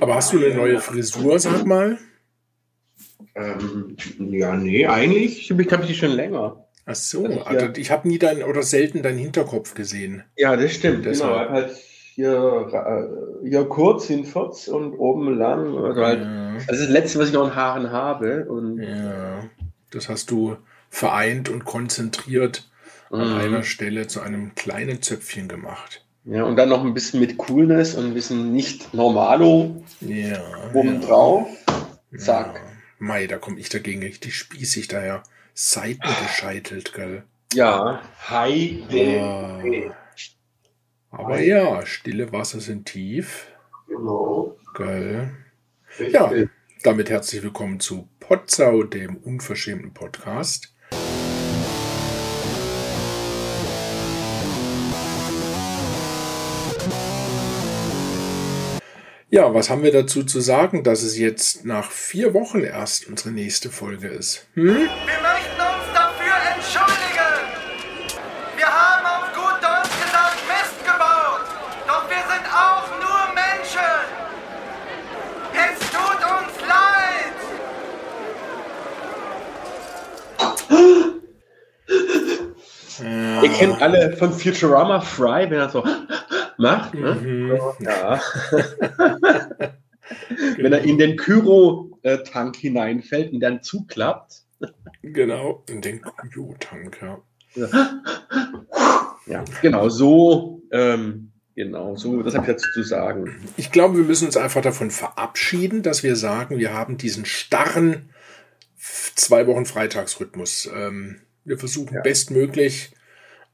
Aber hast du eine neue Frisur, sag mal? Ähm, ja, nee, eigentlich habe ich die schon länger. Ach so, also, also ich habe nie dein oder selten deinen Hinterkopf gesehen. Ja, das stimmt. Deshalb. Genau, halt hier, äh, hier kurz hinfurz und oben lang. Also halt, ja. Das ist das Letzte, was ich noch an Haaren habe. Und ja, das hast du vereint und konzentriert mhm. an einer Stelle zu einem kleinen Zöpfchen gemacht. Ja, und dann noch ein bisschen mit Coolness und ein bisschen nicht normalo ja, oben ja. drauf. Zack. Ja. Mei, da komme ich dagegen richtig spießig daher. Seitengescheitelt, gell? Ja, hi. Ah. Aber hi. ja, stille Wasser sind tief. Genau. Geil. Ja, damit herzlich willkommen zu Potsau, dem unverschämten Podcast. Ja, was haben wir dazu zu sagen, dass es jetzt nach vier Wochen erst unsere nächste Folge ist? Hm? Wir möchten uns dafür entschuldigen. Wir haben auf gut Deutsch gesagt Mist gebaut. Doch wir sind auch nur Menschen. Es tut uns leid. Ja. Ihr kennt alle von Futurama Fry, wenn er so macht. Ne? Mhm. Ja. Wenn er in den Kyro-Tank hineinfällt und dann zuklappt. Genau, in den Kyro-Tank, ja. Ja, genau, so, ähm, genau, so, das habe ich dazu zu sagen. Ich glaube, wir müssen uns einfach davon verabschieden, dass wir sagen, wir haben diesen starren zwei Wochen Freitagsrhythmus. Ähm, wir versuchen ja. bestmöglich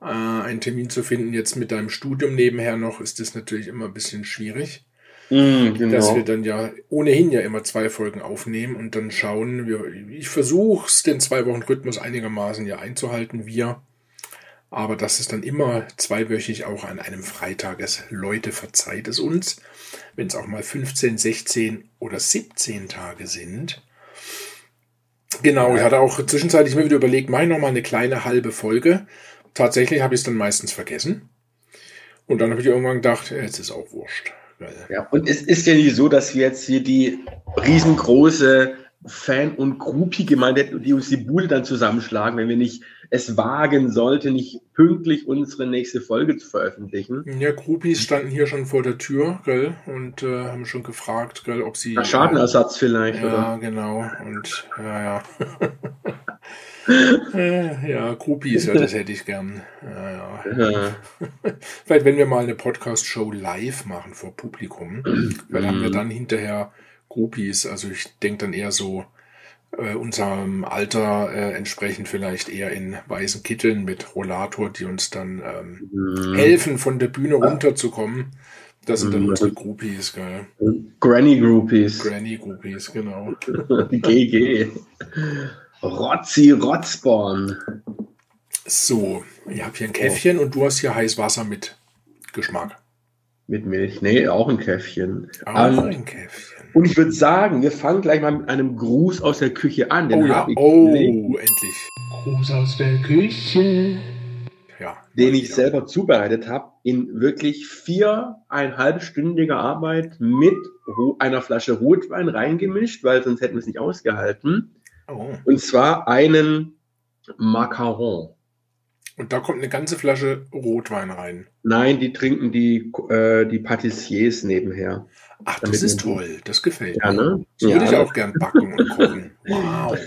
äh, einen Termin zu finden. Jetzt mit deinem Studium nebenher noch ist das natürlich immer ein bisschen schwierig. Mm, genau. Dass wir dann ja ohnehin ja immer zwei Folgen aufnehmen und dann schauen. Wir, ich versuche es, den zwei Wochen Rhythmus einigermaßen ja einzuhalten, wir. Aber das ist dann immer zweiwöchig auch an einem Freitag. Es Leute verzeiht es uns, wenn es auch mal 15, 16 oder 17 Tage sind. Genau, ich hatte auch zwischenzeitlich mir wieder überlegt, mache ich noch mal eine kleine halbe Folge tatsächlich habe ich es dann meistens vergessen. Und dann habe ich irgendwann gedacht, jetzt ist auch wurscht. Ja, und es ist ja nicht so, dass wir jetzt hier die riesengroße Fan- und Groupie-Gemeinde, die uns die Bude dann zusammenschlagen, wenn wir nicht es wagen sollten, nicht pünktlich unsere nächste Folge zu veröffentlichen. Ja, Groupies standen hier schon vor der Tür, gell, und äh, haben schon gefragt, gell, ob sie. Nach Schadenersatz vielleicht, ja, oder? Ja, genau. Und ja, ja. ja, Groupies, ja, das hätte ich gern. Ja, ja. ja. Vielleicht, wenn wir mal eine Podcast-Show live machen vor Publikum, weil haben wir dann hinterher Groupies. Also ich denke dann eher so äh, unserem Alter äh, entsprechend vielleicht eher in weißen Kitteln mit Rollator, die uns dann ähm, mhm. helfen, von der Bühne runterzukommen. Das sind dann mhm. unsere Groupies, gell? Granny Groupies. Granny Groupies, genau. GG. Rotzi Rotzborn. So, ich habe hier ein Käffchen oh. und du hast hier Heißwasser mit Geschmack. Mit Milch. Nee, auch ein Käffchen. Auch um, ein Käffchen. Und ich würde sagen, wir fangen gleich mal mit einem Gruß aus der Küche an. Den oh ja, oh, endlich. Gruß aus der Küche. Ja, den ich selber zubereitet habe, in wirklich viereinhalbstündiger Arbeit mit einer Flasche Rotwein reingemischt, weil sonst hätten wir es nicht ausgehalten. Oh. Und zwar einen Macaron. Und da kommt eine ganze Flasche Rotwein rein. Nein, die trinken die, äh, die Patissiers nebenher. Ach, das ist toll. Das gefällt ja, mir. Ne? So ja, würde ich auch gern backen und kochen. Wow.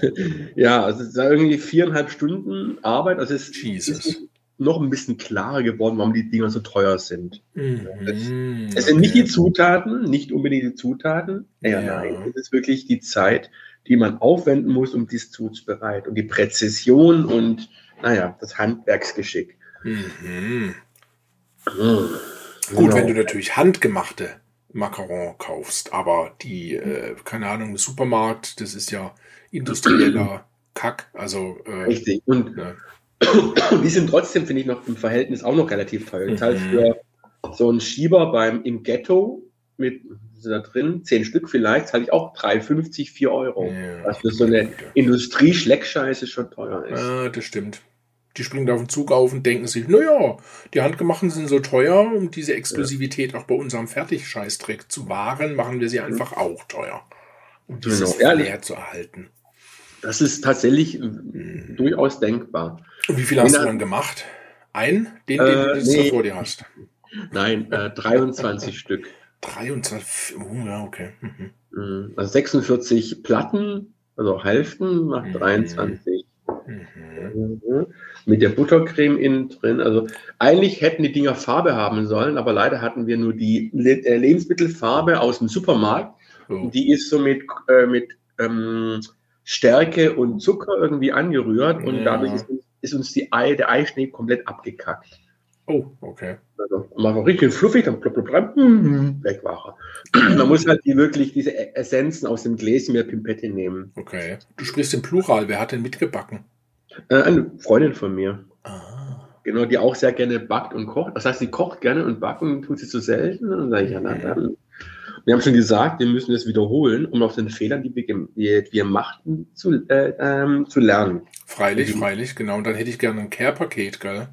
ja, also es ist irgendwie viereinhalb Stunden Arbeit. Also es Jesus. ist noch ein bisschen klarer geworden, warum die Dinger so teuer sind. Mhm. Es, es, sind nicht die Zutaten, nicht unbedingt die Zutaten. Ja, ja. Nein, es ist wirklich die Zeit, die man aufwenden muss, um dies zuzubereiten. Und die Präzision und, naja, das Handwerksgeschick. Mhm. Mhm. Gut, genau. wenn du natürlich handgemachte Macaron kaufst, aber die, äh, keine Ahnung, im Supermarkt, das ist ja industrieller Kack. Also, äh, Richtig. Und ja. die sind trotzdem, finde ich, noch im Verhältnis auch noch relativ teuer. Mhm. für so einen Schieber beim im Ghetto mit da drin, zehn Stück vielleicht, zahle ich auch 3,50, 4 Euro. Ja, was für so eine Industrie-Schleckscheiße schon teuer ist. Ah, das stimmt. Die springen da auf den Zug auf und denken sich, naja, die handgemachten sind so teuer, um diese Exklusivität ja. auch bei unserem Fertigscheißdreck zu wahren, machen wir sie einfach auch teuer. Um dieses genau. Flair zu erhalten. Das ist tatsächlich hm. durchaus denkbar. Und wie viel hast du dann gemacht? Ein? Den, den äh, du nee. vor dir hast? Nein, äh, 23 Stück. 23, oh, ja, okay. Mhm. mhm. Also 46 Platten, also Hälften macht mhm. 23. Mhm. mhm. Mit der Buttercreme innen drin. Also eigentlich hätten die Dinger Farbe haben sollen, aber leider hatten wir nur die äh, Lebensmittelfarbe aus dem Supermarkt. Oh. Die ist so mit, äh, mit ähm, Stärke und Zucker irgendwie angerührt und ja. dadurch ist, ist, uns die Ei, der Eischnee komplett abgekackt. Oh, okay. Also, man war richtig fluffig, dann blub, blub, blub, mhm. weg war er. Man muss halt die wirklich diese e-, Essenzen aus dem Gläschen mit Pimpette nehmen. Okay. Du sprichst im Plural. Wer hat denn mitgebacken? Äh, eine Freundin von mir. Ah. Genau, die auch sehr gerne backt und kocht. Das heißt, sie kocht gerne und backen tut sie zu selten. Und dann sage ich, ja, na dann. Wir haben schon gesagt, wir müssen das wiederholen, um aus den Fehlern, die wir, die wir machten, zu, äh, ähm, zu lernen. Freilich, freilich, genau. Und dann hätte ich gerne ein Care-Paket, gell?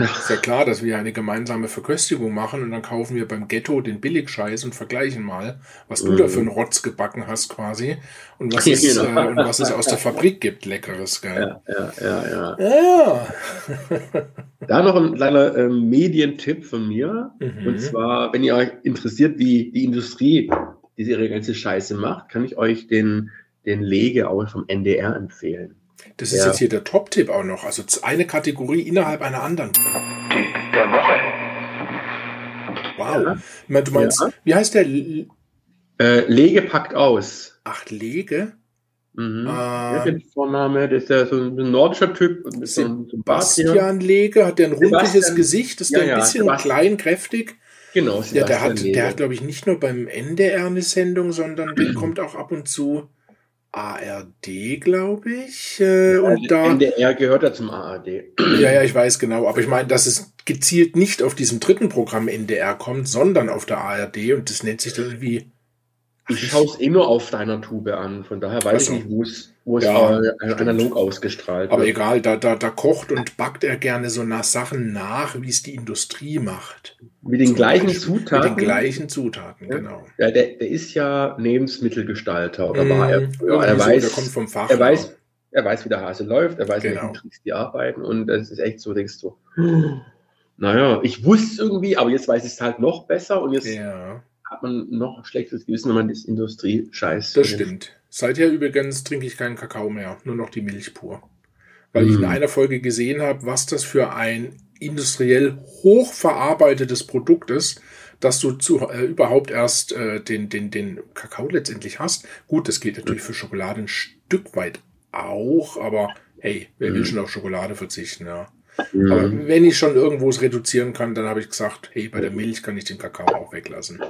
Ist ja klar, dass wir eine gemeinsame Verköstigung machen und dann kaufen wir beim Ghetto den Billigscheiß und vergleichen mal, was du da für einen Rotz gebacken hast quasi und was, es, äh, und was es aus der Fabrik gibt, leckeres, gell? Ja, ja, ja. ja. ja. da noch ein kleiner äh, Medientipp von mir. Mhm. Und zwar, wenn ihr euch interessiert, wie die Industrie diese ihre ganze Scheiße macht, kann ich euch den, den Lege auch vom NDR empfehlen. Das ist ja. jetzt hier der Top-Tipp auch noch. Also eine Kategorie innerhalb einer anderen. Tipp der Woche. Wow. Ja. Du meinst, ja. wie heißt der? Äh, Lege packt aus. Ach, Lege? Mhm. Äh, ja, der Vorname, das ist ja so ein nordischer Typ. Sebastian Lege, hat der ein rundliches Gesicht, ist ja, der ein bisschen Sebastian. klein, kräftig. Genau, ja, der hat, der hat, glaube ich, nicht nur beim NDR eine Sendung, sondern der kommt auch ab und zu ARD, glaube ich. Äh, ja, und da, NDR gehört ja zum ARD. Ja, ja, ich weiß genau. Aber ich meine, dass es gezielt nicht auf diesem dritten Programm NDR kommt, sondern auf der ARD und das nennt sich dann irgendwie ich schaue es eh nur auf deiner Tube an, von daher weiß also, ich nicht, wo es, wo es ja, analog ausgestrahlt Aber wird. egal, da, da, da kocht und backt er gerne so nach Sachen nach, wie es die Industrie macht. Mit den Zum gleichen Beispiel. Zutaten? Mit den gleichen Zutaten, ja. genau. Ja, der, der ist ja Lebensmittelgestalter, oder mm, war er früher. Er, weiß, der kommt vom Fach. Er weiß, er weiß, wie der Hase läuft, er weiß, genau. welchen Tricks die arbeiten und es ist echt so, denkst du, naja, ich wusste es irgendwie, aber jetzt weiß ich es halt noch besser und jetzt ja hat man noch ein schlechtes Gewissen, wenn man das Industrie-Scheiß. Das stimmt. Seither übrigens trinke ich keinen Kakao mehr, nur noch die Milch pur. Weil mm. ich in mhm. einer Folge gesehen habe, was das für ein industriell hochverarbeitetes Produkt ist, dass du zu, äh, überhaupt erst äh, den, den, den Kakao letztendlich hast. Gut, das geht natürlich für Schokolade ein Stück weit auch, aber hey, wer mm. will mhm. schon auf Schokolade verzichten, ja. Mm. Aber wenn ich schon irgendwo es reduzieren kann, dann habe ich gesagt, hey, bei der Milch kann ich den Kakao auch weglassen.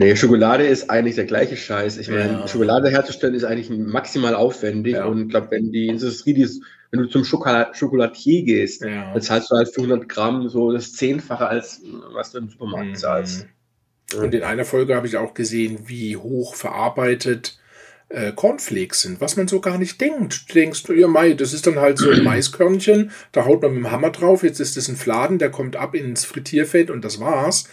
Nee, Schokolade ist eigentlich der gleiche Scheiß. Ich meine, ja. Schokolade herzustellen ist eigentlich maximal aufwendig. Ja. Und ich glaube, wenn die Industrie, dies, wenn du zum Schokolad Schokolatier gehst, ja. dann zahlst du halt für 100 Gramm so das Zehnfache, als was du im Supermarkt mhm. zahlst. Und in einer Folge habe ich auch gesehen, wie hoch verarbeitet äh, Cornflakes sind, was man so gar nicht denkt. Du denkst, ja, Mai, das ist dann halt so ein Maiskörnchen, da haut man mit dem Hammer drauf, jetzt ist es ein Fladen, der kommt ab ins Frittierfett und das war's.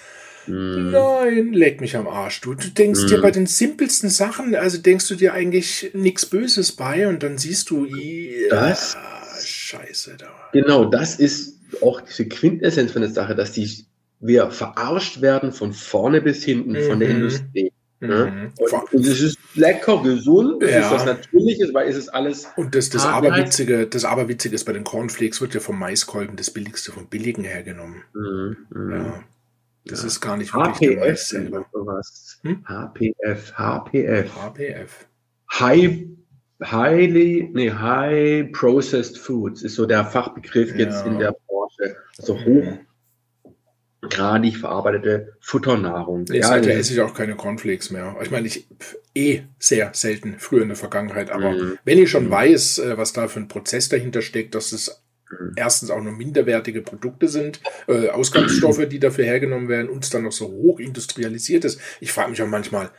Mm. Nein, leck mich am Arsch. Du, du denkst mm. dir bei den simpelsten Sachen, also denkst du dir eigentlich nichts Böses bei und dann siehst du, ja, das, Scheiße da. Genau, das ist auch diese Quintessenz von der Sache, dass die, wir verarscht werden von vorne bis hinten mhm. von der mhm. Industrie. Ne? Mhm. Und, und, es ist lecker, gesund, es ja. ist was Natürliches, weil es ist alles. Und das, das, Aberwitzige, das Aberwitzige ist, bei den Cornflakes wird ja vom Maiskolben das Billigste vom Billigen hergenommen. Mhm. mhm. Ja. Das ja. ist gar nicht wirklich HPF selber. Sowas. Hm? HPF, HPF. HPF. High, highly, nee, High Processed Foods ist so der Fachbegriff ja. jetzt in der Branche. Also hochgradig verarbeitete Futternahrung. Nee, ja, seither esse ich auch keine Cornflakes mehr. Ich meine, ich eh sehr selten, früher in der Vergangenheit, aber mhm. wenn ich schon mhm. weiß, äh, was da für ein Prozess dahinter steckt, dass es Mhm. Erstens auch noch minderwertige Produkte sind, äh, Ausgangsstoffe, die dafür hergenommen werden und es dann noch so hoch industrialisiert ist. Ich frage mich auch manchmal,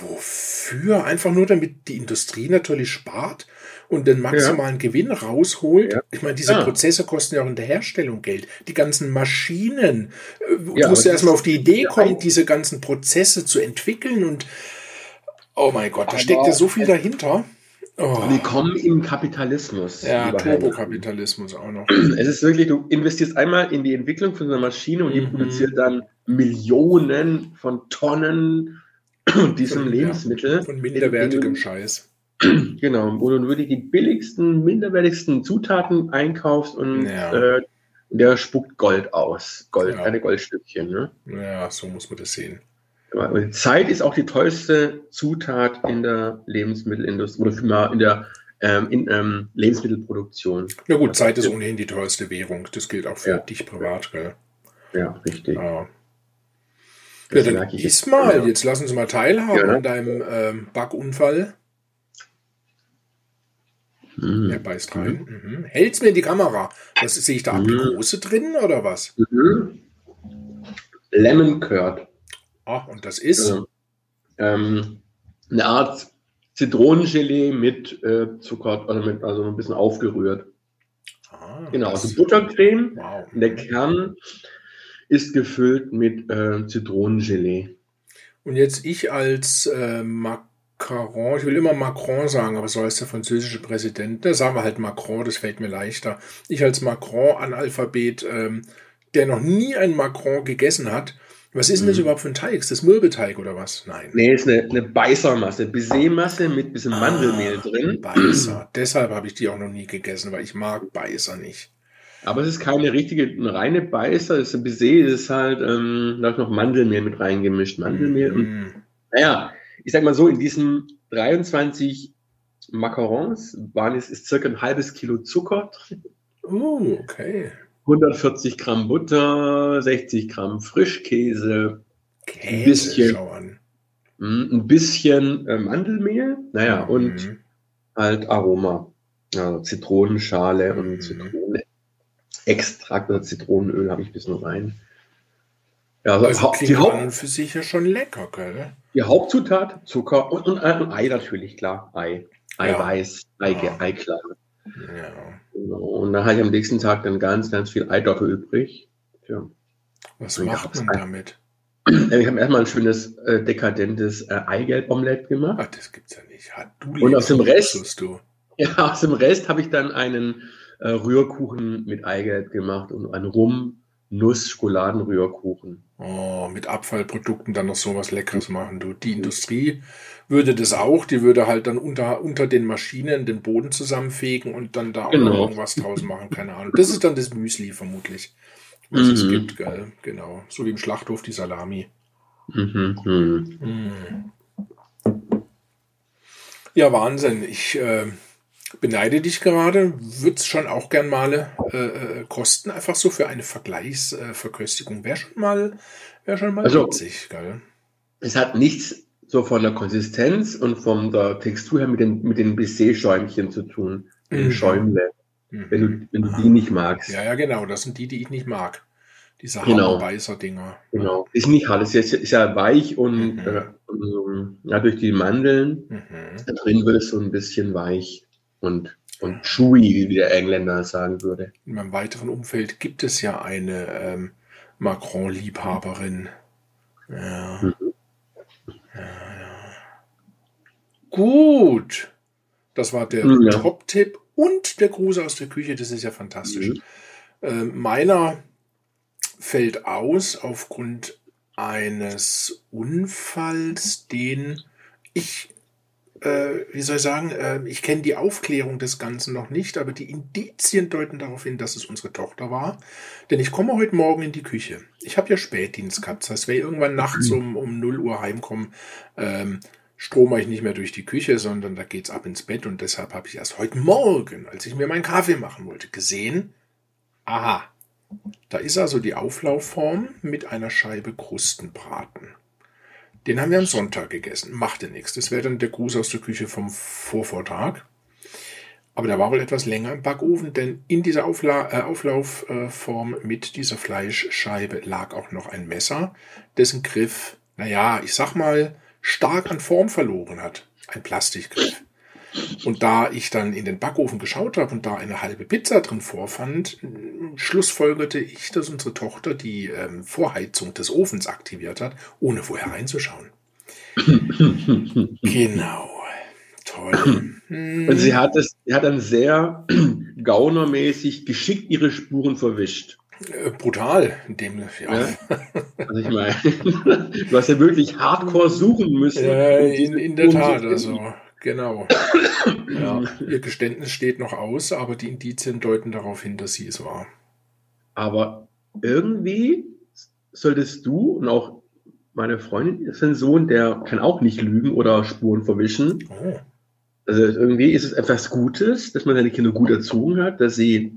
Wofür? Einfach nur, damit die Industrie natürlich spart und den maximalen ja. Gewinn rausholt. Ja. Ich meine, diese ja. Prozesse kosten ja auch in der Herstellung Geld. Die ganzen Maschinen. Äh, du musst ja erstmal auf die Idee kommen, diese ganzen Prozesse zu entwickeln und oh mein Gott, da steckt ja so viel dahinter. Oh. Willkommen im Kapitalismus. Ja, Turbokapitalismus auch noch. Es ist wirklich, du investierst einmal in die Entwicklung von einer Maschine und die mhm. produziert dann Millionen von Tonnen diesem von, Lebensmittel. Ja, von minderwertigem Scheiß. Genau, wo du wirklich die billigsten, minderwertigsten Zutaten einkaufst und ja. äh, der spuckt Gold aus. Gold, ja. eine Goldstückchen. Ne? Ja, so muss man das sehen. Zeit ist auch die teuerste Zutat in der Lebensmittelindustrie oder vielmehr in der ähm, in, ähm, Lebensmittelproduktion. Ja gut, Zeit ist ohnehin die teuerste Währung. Das gilt auch für ja. dich privat, gell? Ja, richtig. Ja. Ja, dann iss mal. Ja. Jetzt lass uns mal teilhaben an deinem ähm, Backunfall. Mhm. Er beißt rein. Mhm. Mhm. Hält's mir in die Kamera. Was sehe ich da? Mhm. Aprikose drin oder was? Mhm. Lemon Curd. Ah, und das ist? Also, ähm, eine Art Zitronengelee mit äh, Zucker, also, mit, also ein bisschen aufgerührt. Ah, genau, also Buttercreme. Wow. Der Kern ist gefüllt mit äh, Zitronengelee. Und jetzt ich als äh, Macron, ich will immer Macron sagen, aber so heißt der französische Präsident, da sagen wir halt Macron, das fällt mir leichter. Ich als Macron-Analphabet, ähm, der noch nie ein Macron gegessen hat, was ist denn das mhm. überhaupt für ein Teig? Ist das Mürbeteig oder was? Nein. Nee, ist eine, eine Beißermasse. Baisermasse mit ein bisschen ah, Mandelmehl drin. Beißer. Deshalb habe ich die auch noch nie gegessen, weil ich mag Beißer nicht. Aber es ist keine richtige, eine reine Beißer. Das ist ein Baiser, ist halt, ähm, da ist noch Mandelmehl mit reingemischt. Mandelmehl. Mm. Und, naja, ich sag mal so, in diesen 23 Macarons waren es, ist circa ein halbes Kilo Zucker drin. Oh, okay. 140 Gramm Butter, 60 Gramm Frischkäse, Käse, ein bisschen, hm, ein bisschen äh, Mandelmehl, naja, mhm. und halt Aroma. Also Zitronenschale und mhm. Zitrone. Extrakt oder Zitronenöl habe ich ein bisschen rein. Ja, also, also die Haupt für sich ja schon lecker, gell? Die Hauptzutat Zucker und, und, und Ei natürlich, klar. Ei. Eiweiß, ja. Ei, ja. Eiklar. Ja. Und dann hatte ich am nächsten Tag dann ganz, ganz viel Eidocke übrig. Tja. Was macht man damit? Ich habe erstmal ein schönes, äh, dekadentes äh, Eigelb-Omelett gemacht. Ach, das gibt's ja nicht. Ha, und aus dem Rest, du. Ja, aus dem Rest habe ich dann einen äh, Rührkuchen mit Eigelb gemacht und einen Rum-Nuss-Schokoladenrührkuchen. Oh, mit Abfallprodukten dann noch so was Leckeres machen, du. Die Industrie würde das auch, die würde halt dann unter, unter den Maschinen den Boden zusammenfegen und dann da genau. auch irgendwas draus machen, keine Ahnung. Das ist dann das Müsli vermutlich, was mhm. es gibt, gell? Genau. So wie im Schlachthof die Salami. Mhm. Mhm. Ja, Wahnsinn. Ich äh, beneide dich gerade. Würde es schon auch gern mal äh, äh, kosten, einfach so für eine Vergleichsverköstigung. Wäre schon mal, wäre schon mal also, witzig, gell? Es hat nichts so von der Konsistenz und von der Textur her mit den, mit den Baiser-Schäumchen zu tun. Mhm. Schäumle. Mhm. Wenn du, wenn du die nicht magst. Ja, ja, genau. Das sind die, die ich nicht mag. Diese genau. Dinger. Genau. Ist nicht hart. Ist, ist, ist ja weich und, mhm. äh, und ja, durch die Mandeln mhm. da drin wird es so ein bisschen weich und, und chewy, wie der Engländer sagen würde. In meinem weiteren Umfeld gibt es ja eine ähm, Macron-Liebhaberin. Ja. Mhm. Gut. Das war der ja. Top-Tipp und der Gruß aus der Küche. Das ist ja fantastisch. Mhm. Äh, meiner fällt aus aufgrund eines Unfalls, den ich, äh, wie soll ich sagen, äh, ich kenne die Aufklärung des Ganzen noch nicht, aber die Indizien deuten darauf hin, dass es unsere Tochter war. Denn ich komme heute Morgen in die Küche. Ich habe ja Spätdienst gehabt. Das heißt, wenn ich irgendwann nachts mhm. um, um 0 Uhr heimkomme, ähm, strome ich nicht mehr durch die Küche, sondern da geht's ab ins Bett und deshalb habe ich erst heute Morgen, als ich mir meinen Kaffee machen wollte, gesehen, aha, da ist also die Auflaufform mit einer Scheibe Krustenbraten. Den haben wir am Sonntag gegessen. Machte nichts. Das wäre dann der Gruß aus der Küche vom Vorvortag. Aber der war wohl etwas länger im Backofen, denn in dieser Aufla äh, Auflaufform mit dieser Fleischscheibe lag auch noch ein Messer, dessen Griff, naja, ich sag mal, stark an Form verloren hat. Ein Plastikgriff. Und da ich dann in den Backofen geschaut habe und da eine halbe Pizza drin vorfand, schlussfolgerte ich, dass unsere Tochter die ähm, Vorheizung des Ofens aktiviert hat, ohne vorher reinzuschauen. genau. Toll. Und sie hat, es, sie hat dann sehr gaunermäßig geschickt ihre Spuren verwischt. Äh, brutal, in dem, ja. ja. Also ich meine, du hast ja wirklich hardcore suchen müssen. Ja, in, in der Tat, also genau. ja, ihr Geständnis steht noch aus, aber die Indizien deuten darauf hin, dass sie es war. Aber irgendwie solltest du und auch meine Freundin ist ein Sohn, der kann auch nicht lügen oder Spuren verwischen. Oh. Also irgendwie ist es etwas Gutes, dass man seine Kinder gut erzogen hat, dass sie,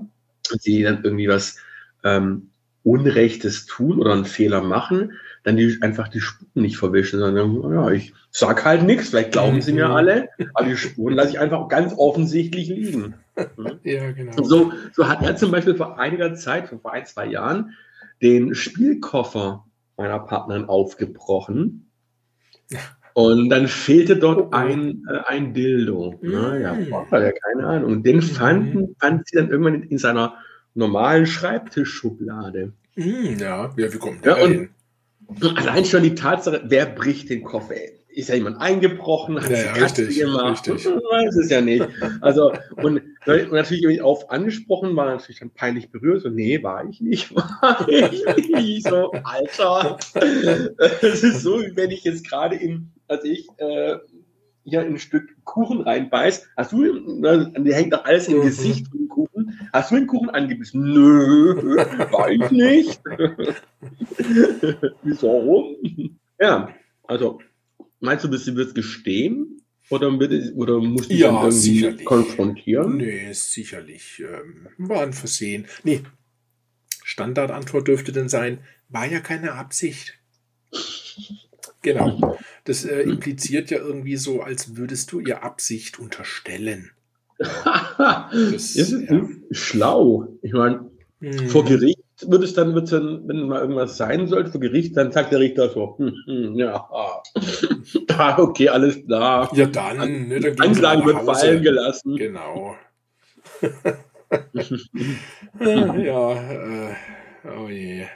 sie dann irgendwie was ähm, Unrechtes tun oder einen Fehler machen, dann die, einfach die Spuren nicht verwischen, sondern ja, ich sag halt nichts, vielleicht glauben sie mir mhm. alle, aber die Spuren lasse ich einfach ganz offensichtlich liegen. ja, genau. So, so hat er zum Beispiel vor einiger Zeit, vor ein, zwei Jahren, den Spielkoffer meiner Partnerin aufgebrochen. Und dann fehlte dort oh, oh. ein, äh, ein Dildo. Mm. Naja, boah, ja, keine Ahnung. Und den fanden, mm. fand sie dann irgendwann in, in seiner normalen Schreibtischschublade. Mm, ja, ja, wie kommt der ja, und, und allein schon die Tatsache, wer bricht den Koffer? Ist ja jemand eingebrochen? Hat ja, ja, richtig, gemacht? Richtig. Man weiß es ja nicht. Also, und, und natürlich auf angesprochen, war natürlich dann peinlich berührt. So, nee, war ich nicht. War ich nicht. So, Alter. Es ist so, wie wenn ich jetzt gerade in, als ich, äh, hier ein Stück Kuchen reinbeißt, hast du, ne, die hängt doch alles im mhm. Gesicht hast du den Kuchen angebissen? Nö, ich nicht. Wieso? Ja, also, meinst du, sie wird gestehen? Oder, wird, oder muss die ja, dann irgendwie sicherlich. konfrontieren? Nee, sicherlich. Ähm, war ein Versehen. Nee, Standardantwort dürfte denn sein, war ja keine Absicht. Genau. Das äh, impliziert ja irgendwie so, als würdest du ihr Absicht unterstellen. das ist ja. schlau. Ich meine, hm. vor Gericht wird es dann, wird's dann, wenn mal irgendwas sein sollte, vor Gericht, dann sagt der Richter so, hm, hm, ja, okay, alles klar. Ja, dann, ne, dann Anklage wird fallen gelassen. Genau. ja, äh, oh je.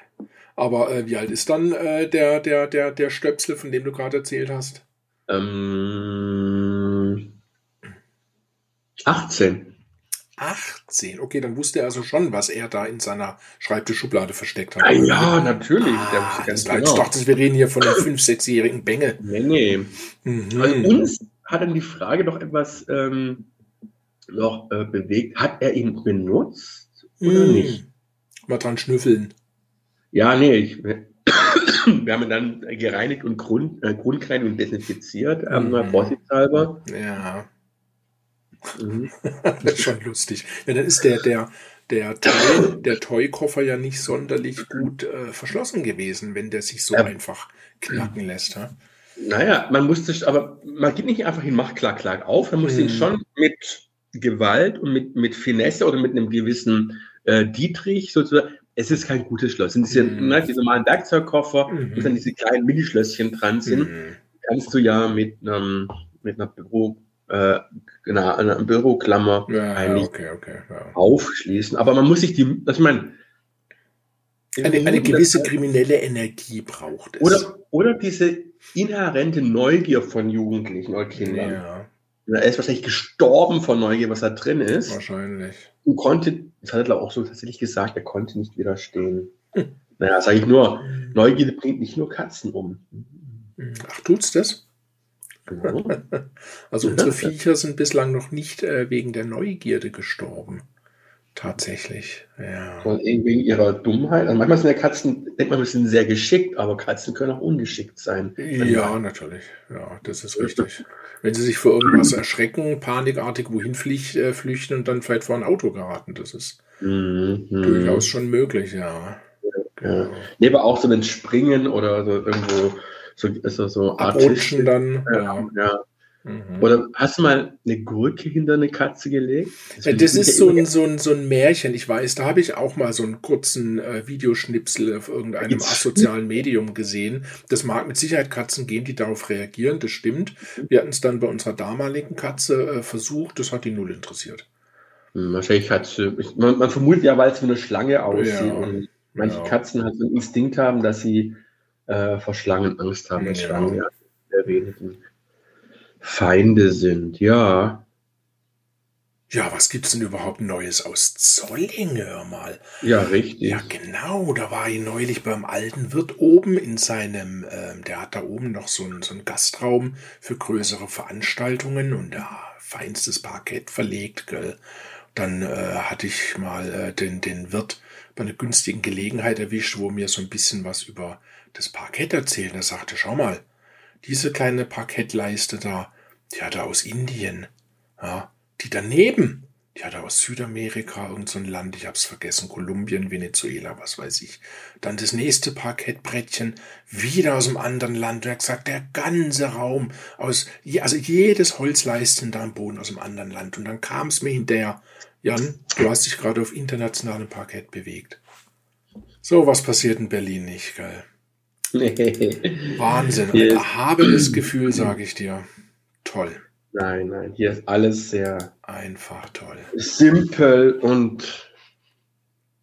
Aber äh, wie alt ist dann äh, der, der, der, der Stöpsel, von dem du gerade erzählt hast? Ähm, 18. 18, okay, dann wusste er also schon, was er da in seiner Schreibtischschublade versteckt hat. Ah, ja, natürlich. Ah, ganz genau. Ich dachte, wir reden hier von einem 5-, 6-jährigen Bengel. Nee, nee. Mhm. Also uns hat dann die Frage doch etwas ähm, noch äh, bewegt. Hat er ihn benutzt oder mhm. nicht? Mal dran schnüffeln. Ja, nee, ich, wir haben ihn dann gereinigt und Grund, äh, grundgereinigt und desinfiziert, ähm, vorsichtshalber. Ja. Mhm. das ist schon lustig. Ja, dann ist der, der, der Toy, der Toy-Koffer ja nicht sonderlich gut äh, verschlossen gewesen, wenn der sich so ja. einfach knacken lässt. Ha? Naja, man musste, aber man geht nicht einfach hin, macht klack, klack auf, man muss mhm. ihn schon mit Gewalt und mit, mit Finesse oder mit einem gewissen äh, Dietrich sozusagen es ist kein gutes Schloss. Und diese, mm. ne, diese normalen Werkzeugkoffer, mm. wo dann diese kleinen Minischlösschen dran sind, mm. kannst du ja mit einem mit einer Büro, äh, einer Büroklammer ja, eigentlich okay, okay, ja. aufschließen. Aber man muss sich die, also ich meine, eine, eine gewisse kriminelle Energie braucht es. Oder, oder diese inhärente Neugier von Jugendlichen oder Kindern. Ja. Er ist wahrscheinlich gestorben von Neugier, was da drin ist. Wahrscheinlich. Und konnte, das hat er auch so tatsächlich gesagt, er konnte nicht widerstehen. Hm. Naja, sage ich nur, Neugierde bringt nicht nur Katzen um. Ach, tut's das? Genau. also unsere Viecher sind bislang noch nicht äh, wegen der Neugierde gestorben. Tatsächlich, ja. Und wegen ihrer Dummheit. Also manchmal sind ja Katzen, denkt man, sind sehr geschickt, aber Katzen können auch ungeschickt sein. Ja, natürlich. Ja, das ist richtig. Wenn sie sich vor irgendwas erschrecken, panikartig wohin flücht, äh, flüchten und dann vielleicht vor ein Auto geraten, das ist mhm. durchaus schon möglich, ja. ja. Nee, aber auch so ein Springen oder so irgendwo so, ist das so Abrutschen dann. Ja, ja. Mhm. Oder hast du mal eine Gurke hinter eine Katze gelegt? Das, ja, das ist so ein, so, ein, so ein Märchen, ich weiß, da habe ich auch mal so einen kurzen äh, Videoschnipsel auf irgendeinem Jetzt asozialen Medium gesehen. Das mag mit Sicherheit Katzen geben, die darauf reagieren, das stimmt. Wir hatten es dann bei unserer damaligen Katze äh, versucht, das hat die null interessiert. Hm, wahrscheinlich hat sie, man, man, vermutet ja, weil es wie eine Schlange aussieht ja, und manche ja. Katzen halt so einen Instinkt haben, dass sie äh, vor Schlangen Angst haben, ja. Schlangen ja erwähnten Feinde sind, ja. Ja, was gibt's denn überhaupt Neues aus Zolling, hör mal? Ja, richtig. Ja, genau, da war ich neulich beim alten Wirt oben in seinem, äh, der hat da oben noch so einen, so einen Gastraum für größere Veranstaltungen und da feinstes Parkett verlegt, gell. Dann äh, hatte ich mal äh, den, den Wirt bei einer günstigen Gelegenheit erwischt, wo mir so ein bisschen was über das Parkett erzählt. Er sagte, schau mal, diese kleine Parkettleiste da, die hat er aus Indien. Ja, die daneben, die hat er aus Südamerika, irgendein so Land, ich hab's vergessen, Kolumbien, Venezuela, was weiß ich. Dann das nächste Parkettbrettchen, wieder aus einem anderen Land. Er hat gesagt, der ganze Raum aus, also jedes Holzleisten da am Boden aus einem anderen Land. Und dann kam es mir hinterher, Jan, du hast dich gerade auf internationalem Parkett bewegt. So was passiert in Berlin nicht, gell? Nee. Wahnsinn. Ein erhabenes Gefühl, sage ich dir. Toll. Nein, nein, hier ist alles sehr einfach toll. Simpel und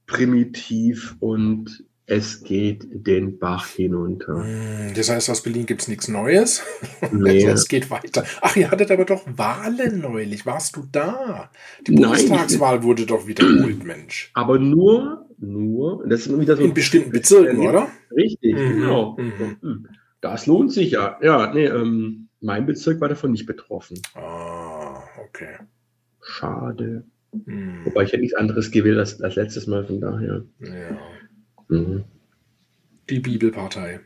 primitiv und es geht den Bach hinunter. Hm, das heißt, aus Berlin gibt es nichts Neues. Nee. es geht weiter. Ach, ihr hattet aber doch Wahlen neulich. Warst du da? Die Bundestagswahl wurde doch wiederholt, Mensch. Aber nur, nur, das ist wieder so. In bestimmten Bezirken, oder? Richtig, mhm. genau. Mhm. Hm. Das lohnt sich ja. Ja, nee, ähm, mein Bezirk war davon nicht betroffen. Ah, okay. Schade. Mhm. Wobei ich ja nichts anderes gewählt als, als letztes Mal, von daher. Ja. Mhm. Die Bibelpartei.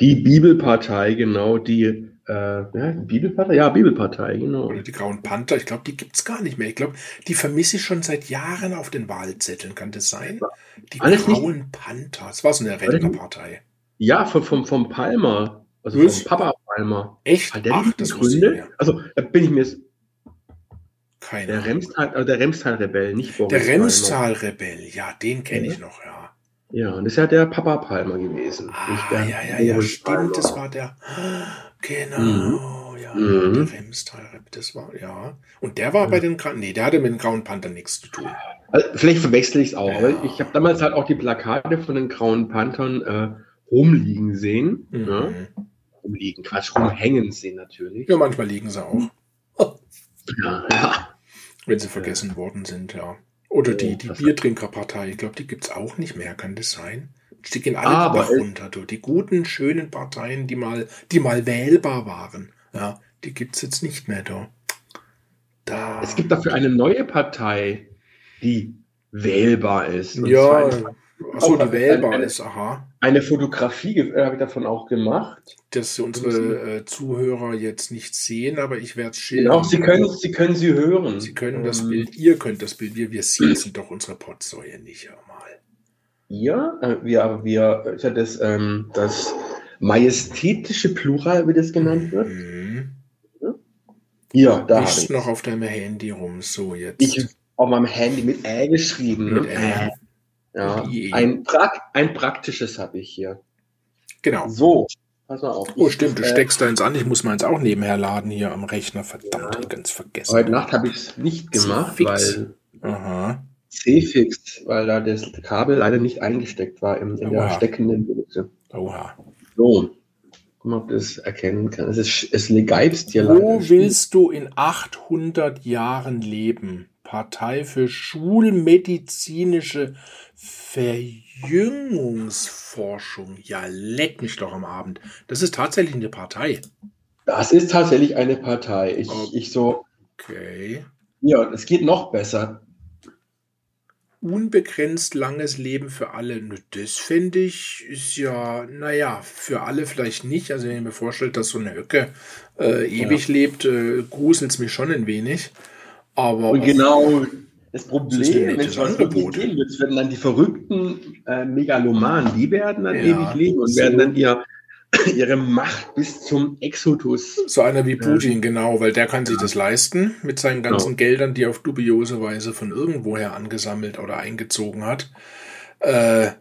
Die Bibelpartei, genau, die, äh, ja, Bibelpartei, ja, Bibelpartei, genau. Oder die Grauen Panther, ich glaube, die gibt es gar nicht mehr. Ich glaube, die vermisse ich schon seit Jahren auf den Wahlzetteln, kann das sein? Die Alles Grauen nicht? Panther, das war so eine Rentnerpartei. Ja, vom, vom, vom Palmer, also Was? vom Papa Palmer. Echt? Hat der Ach, das Gründe? Also, da bin ich mir keine der Remstal, also der Remstal-Rebell, nicht Boris Der Remstal-Rebell, ja, den kenne ich noch, ja. Ja, und das ist ja der Papa Palmer gewesen. Ah, ja, ja, ja, stimmt, das war der. Genau, mhm. ja, mhm. der Remstal, das war, ja. Und der war mhm. bei den, nee, der hatte mit dem Grauen Panther nichts zu tun. Also, vielleicht verwechsel ich es auch. Ja. Ich habe damals halt auch die Plakate von den Grauen Panthern äh, rumliegen sehen. Mhm. Ja? Rumliegen, Quatsch, rumhängen sehen natürlich. Ja, manchmal liegen sie auch. Ja, ja. Wenn sie vergessen ja. worden sind, ja. Oder die, die Biertrinkerpartei, ich glaube, die gibt es auch nicht mehr, kann das sein? Die gehen alle Aber runter, du. Die guten, schönen Parteien, die mal, die mal wählbar waren, ja, die gibt es jetzt nicht mehr da. da. Es gibt dafür eine neue Partei, die wählbar ist. ja, achso, die wählbar eine, ist, aha. Eine Fotografie äh, habe ich davon auch gemacht. Dass unsere äh, Zuhörer jetzt nicht sehen, aber ich werde es schildern. Genau, sie können, sie können sie hören. Sie können das ähm, Bild, ihr könnt das Bild, wir, wir sehen doch unsere Potsäue nicht einmal. Ja, äh, wir, wir, ich das, ähm, das majestätische Plural, wie das genannt wird. Mhm. Ja, da. Ist noch auf deinem Handy rum, so jetzt. Ich auf meinem Handy mit Ä geschrieben. Mit ne? Ä. Ja, ein, pra ein praktisches habe ich hier. Genau. So, pass mal auf. Oh, stimmt, du äh, steckst deins an. Ich muss meins auch nebenher laden hier am Rechner. Verdammt, ja. ganz vergessen. Heute Nacht habe ich es nicht gemacht, weil Aha. C-Fix, weil da das Kabel leider nicht eingesteckt war in, in der steckenden Buchse. Oha. So, guck mal, ob du das erkennen kann. Es, ist, es legeibst dir leider. Wo willst du in 800 Jahren leben? Partei für schulmedizinische Verjüngungsforschung. Ja, leck mich doch am Abend. Das ist tatsächlich eine Partei. Das ist tatsächlich eine Partei. Ich, okay. ich so. Okay. Ja, es geht noch besser. Unbegrenzt langes Leben für alle. Das finde ich, ist ja, naja, für alle vielleicht nicht. Also, wenn ich mir vorstelle, dass so eine Höcke äh, ewig ja. lebt, äh, gruselt es mich schon ein wenig. Aber und genau das Problem, wenn es was gehen wird, werden dann die verrückten äh, Megalomanen, die werden dann ja, ewig leben und so. werden dann ihr ihre Macht bis zum Exodus. So einer wie Putin, ja. genau, weil der kann sich das leisten mit seinen ganzen genau. Geldern, die er auf dubiose Weise von irgendwoher angesammelt oder eingezogen hat. Äh,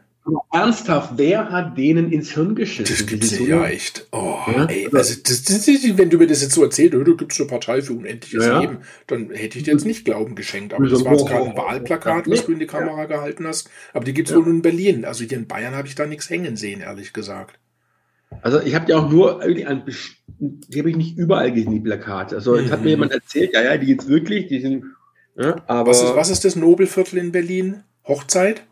ernsthaft, wer hat denen ins Hirn geschissen? Das gibt's ja echt. Oh, ja? ey, also das, das, wenn du mir das jetzt so erzählst, du gibst eine Partei für unendliches ja. Leben, dann hätte ich dir jetzt nicht Glauben geschenkt. Aber das war jetzt gerade ein Wahlplakat, was du in die Kamera ja. gehalten hast. Aber die gibt's ja. nur in Berlin. Also hier in Bayern habe ich da nichts hängen sehen, ehrlich gesagt. Also ich habe ja auch nur irgendwie an die habe ich nicht überall gesehen, die Plakate. Also mhm. hat mir jemand erzählt, ja, ja, die gibt's wirklich, die sind. Ja, aber was ist, was ist das Nobelviertel in Berlin? Hochzeit?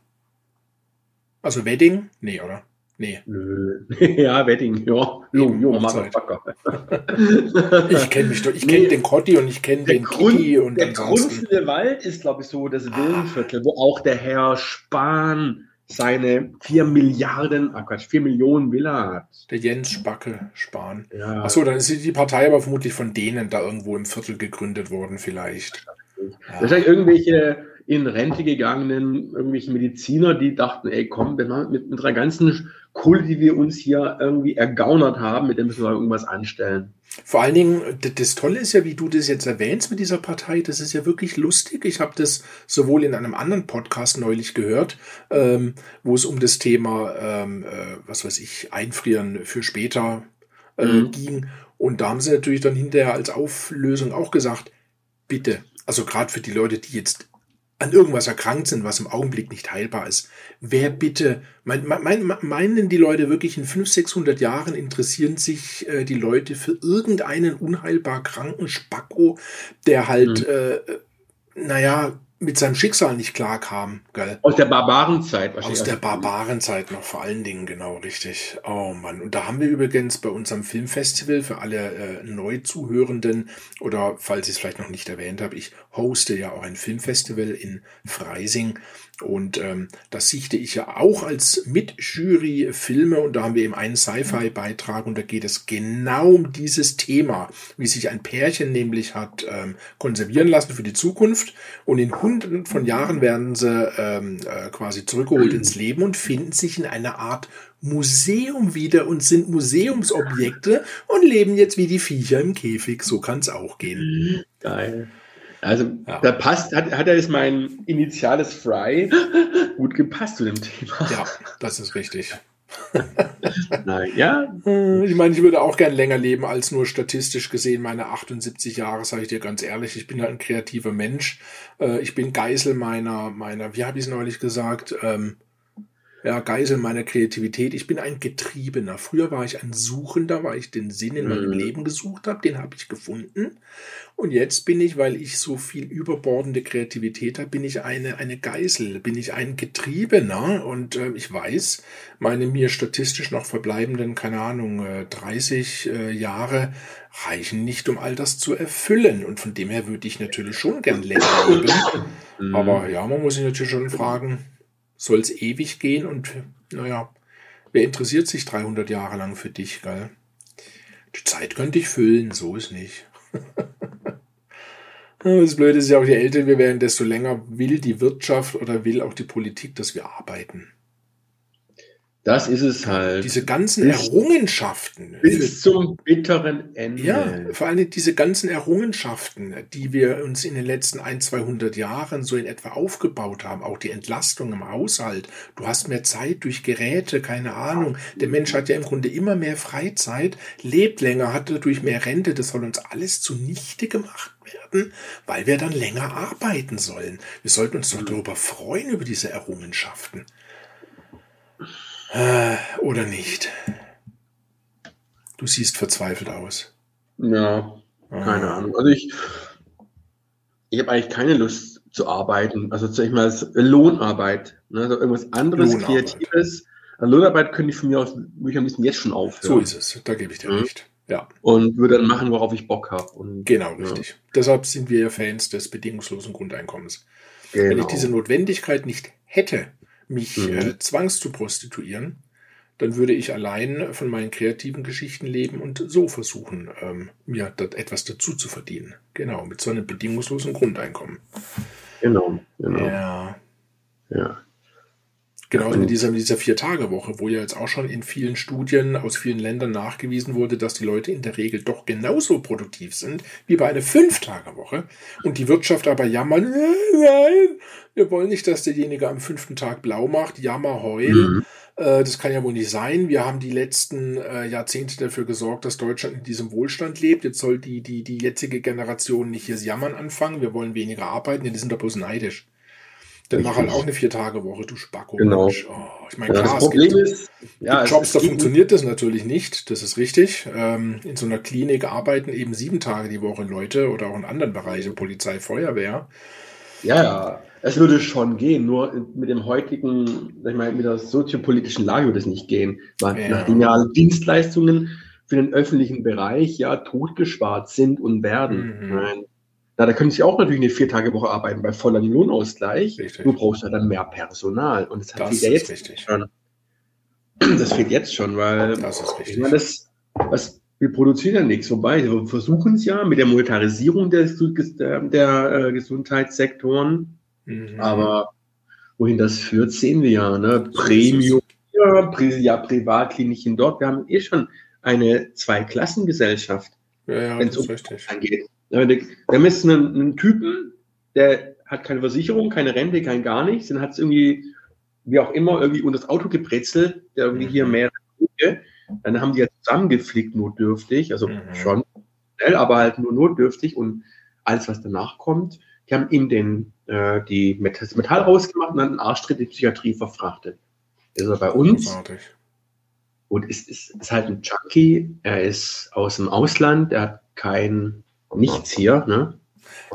Also Wedding? Nee, oder? Nee. Nö. ja, Wedding, ja. Jo, jo, Motherfucker. ich kenne mich doch, ich kenne nee, den Kotti und ich kenne den Grund, Kiki und Der Grundstille Wald ist, glaube ich, so das Villenviertel, ah. wo auch der Herr Spahn seine vier Milliarden, ah Quatsch, vier Millionen Villa hat. Der Jens Spacke Spahn. Ja. Achso, dann ist die Partei aber vermutlich von denen da irgendwo im Viertel gegründet worden, vielleicht. Ja. Wahrscheinlich irgendwelche in Rente gegangenen, irgendwelche Mediziner, die dachten, ey, komm, wenn wir mit unserer ganzen Kohle, die wir uns hier irgendwie ergaunert haben, mit dem müssen wir irgendwas anstellen. Vor allen Dingen, das Tolle ist ja, wie du das jetzt erwähnst mit dieser Partei, das ist ja wirklich lustig. Ich habe das sowohl in einem anderen Podcast neulich gehört, ähm, wo es um das Thema, ähm, äh, was weiß ich, Einfrieren für später äh, mhm. ging. Und da haben sie natürlich dann hinterher als Auflösung auch gesagt, bitte, also gerade für die Leute, die jetzt an irgendwas erkrankt sind, was im Augenblick nicht heilbar ist. Wer bitte, mein, mein, meinen die Leute wirklich in 500, 600 Jahren interessieren sich äh, die Leute für irgendeinen unheilbar kranken Spacko, der halt, mhm. äh, naja, mit seinem Schicksal nicht klarkam, gell? Aus der Barbarenzeit wahrscheinlich. Aus der Barbarenzeit noch vor allen Dingen, genau, richtig. Oh Mann. Und da haben wir übrigens bei unserem Filmfestival für alle äh, Neuzuhörenden oder falls ich es vielleicht noch nicht erwähnt habe, ich hoste ja auch ein Filmfestival in Freising und ähm, das sichte ich ja auch als Mitjury Filme und da haben wir eben einen Sci-Fi-Beitrag und da geht es genau um dieses Thema, wie sich ein Pärchen nämlich hat ähm, konservieren lassen für die Zukunft und in hunderten von Jahren werden sie ähm, äh, quasi zurückgeholt ins Leben und finden sich in einer Art Museum wieder und sind Museumsobjekte und leben jetzt wie die Viecher im Käfig. So kann es auch gehen. Geil. Also ja. da passt, hat, hat er jetzt mein initiales Fry gut gepasst zu dem Thema. Ja, das ist richtig. Nein, ja. Ich meine, ich würde auch gern länger leben als nur statistisch gesehen meine 78 Jahre, sage ich dir ganz ehrlich. Ich bin ja ein kreativer Mensch. Äh, ich bin Geisel meiner, meiner, wie habe ich es neulich gesagt? Ähm, ja, Geisel meiner Kreativität. Ich bin ein Getriebener. Früher war ich ein Suchender, weil ich den Sinn in meinem mhm. Leben gesucht habe. Den habe ich gefunden. Und jetzt bin ich, weil ich so viel überbordende Kreativität habe, bin ich eine, eine Geisel, bin ich ein Getriebener. Und äh, ich weiß, meine mir statistisch noch verbleibenden, keine Ahnung, äh, 30 äh, Jahre reichen nicht, um all das zu erfüllen. Und von dem her würde ich natürlich schon gern länger leben. Mhm. Aber ja, man muss sich natürlich schon fragen, soll es ewig gehen und naja, wer interessiert sich 300 Jahre lang für dich, gell? Die Zeit könnte ich füllen, so ist nicht. das Blöde ist ja auch, je älter wir werden, desto länger will die Wirtschaft oder will auch die Politik, dass wir arbeiten. Das ist es halt. Diese ganzen bis, Errungenschaften. Bis zum bitteren Ende. Ja, vor allem diese ganzen Errungenschaften, die wir uns in den letzten ein, 200 Jahren so in etwa aufgebaut haben. Auch die Entlastung im Haushalt. Du hast mehr Zeit durch Geräte, keine Ahnung. Der Mensch hat ja im Grunde immer mehr Freizeit, lebt länger, hat dadurch mehr Rente. Das soll uns alles zunichte gemacht werden, weil wir dann länger arbeiten sollen. Wir sollten uns doch darüber freuen, über diese Errungenschaften. Äh, oder nicht? Du siehst verzweifelt aus. Ja, keine ah. Ahnung. Also ich, ich habe eigentlich keine Lust zu arbeiten. Also sag ich mal, Lohnarbeit. Ne? Also irgendwas anderes, Lohnarbeit. Kreatives. Also Lohnarbeit könnte ich von mir aus, würde ich am liebsten jetzt schon aufhören. So ist es, da gebe ich dir mhm. recht. Ja. Und würde dann machen, worauf ich Bock habe. Genau, richtig. Ja. Deshalb sind wir Fans des bedingungslosen Grundeinkommens. Genau. Wenn ich genau. diese Notwendigkeit nicht hätte, mich mhm. äh, zwangs zu prostituieren, dann würde ich allein von meinen kreativen Geschichten leben und so versuchen, ähm, mir etwas dazu zu verdienen. Genau, mit so einem bedingungslosen Grundeinkommen. Genau, genau. Ja. Ja. Genauso mit dieser, mit dieser Vier-Tage-Woche, wo ja jetzt auch schon in vielen Studien aus vielen Ländern nachgewiesen wurde, dass die Leute in der Regel doch genauso produktiv sind wie bei einer Fünf-Tage-Woche. Und die Wirtschaft aber jammert, nein, wir wollen nicht, dass derjenige am fünften Tag blau macht, jammer, heulen. Mhm. Äh, das kann ja wohl nicht sein. Wir haben die letzten äh, Jahrzehnte dafür gesorgt, dass Deutschland in diesem Wohlstand lebt. Jetzt soll die, die, die jetzige Generation nicht hier jammern anfangen. Wir wollen weniger arbeiten. Ja, die sind doch bloß neidisch. Dann mach halt auch eine Vier-Tage-Woche, du Spacko. Genau. Oh, ich meine, klar, ja, das Problem gibt, ist, ja, Jobs, es, da funktioniert das natürlich nicht. Das ist richtig. Ähm, in so einer Klinik arbeiten eben sieben Tage die Woche Leute oder auch in anderen Bereichen, Polizei, Feuerwehr. Ja, ja. Es würde schon gehen, nur mit dem heutigen, ich mal, mit der soziopolitischen Lage würde es nicht gehen. Ja. Nachdem ja Dienstleistungen für den öffentlichen Bereich ja totgespart sind und werden. Mhm. Na, da können sie auch natürlich eine Vier-Tage-Woche arbeiten bei voller Lohnausgleich. Richtig. Du brauchst ja dann mehr Personal. Und das, das fehlt ja jetzt richtig. schon. Das fehlt jetzt schon, weil das ist richtig. Meine, das, was, wir produzieren ja nichts. Wobei, wir versuchen es ja mit der Monetarisierung der, der, der äh, Gesundheitssektoren. Mhm. Aber wohin das führt, sehen wir ja. Ne? Premium, ja, Pri ja, Privatkliniken dort. Wir haben eh schon eine Zweiklassengesellschaft, ja, ja, wenn es um angeht. Wir haben jetzt einen, einen, Typen, der hat keine Versicherung, keine Rente, kein gar nichts, dann hat es irgendwie, wie auch immer, irgendwie unter das Auto gebrezelt, der irgendwie mhm. hier mehr dann haben die ja zusammengeflickt, notdürftig, also mhm. schon schnell, aber halt nur notdürftig und alles, was danach kommt, die haben ihm den, äh, die das Metall rausgemacht und dann einen Arschtritt in die Psychiatrie verfrachtet. Ist er bei uns. Großartig. Und ist, ist, ist halt ein Junkie, er ist aus dem Ausland, er hat kein nichts hier. Ne?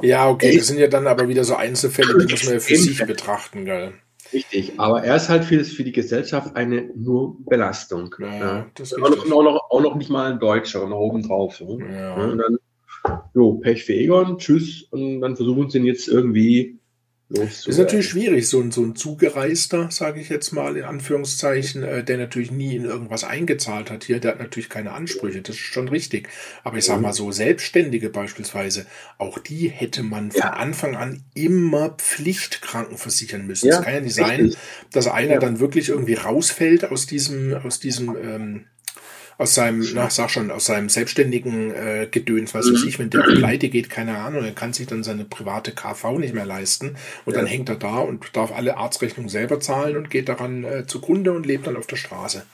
Ja, okay, das sind ja dann aber wieder so Einzelfälle, die muss man ja für sich betrachten, gell? Richtig, aber er ist halt für, für die Gesellschaft eine nur Belastung. Ja, ja. Und auch noch, auch noch nicht mal ein Deutscher, noch oben drauf. So. Ja. Und dann, jo, Pech für Egon, tschüss, und dann versuchen sie ihn jetzt irgendwie das ist natürlich schwierig, so ein, so ein Zugereister, sage ich jetzt mal in Anführungszeichen, äh, der natürlich nie in irgendwas eingezahlt hat hier, der hat natürlich keine Ansprüche, das ist schon richtig. Aber ich sage mal so, Selbstständige beispielsweise, auch die hätte man von Anfang an immer pflichtkrankenversichern müssen. Es ja, kann ja nicht richtig. sein, dass einer ja. dann wirklich irgendwie rausfällt aus diesem, aus diesem ähm, aus seinem, na, sag schon, aus seinem selbstständigen äh, Gedöns, was weiß mhm. ich, wenn der pleite geht, keine Ahnung, er kann sich dann seine private KV nicht mehr leisten und ja. dann hängt er da und darf alle Arztrechnungen selber zahlen und geht daran äh, zugrunde und lebt dann auf der Straße.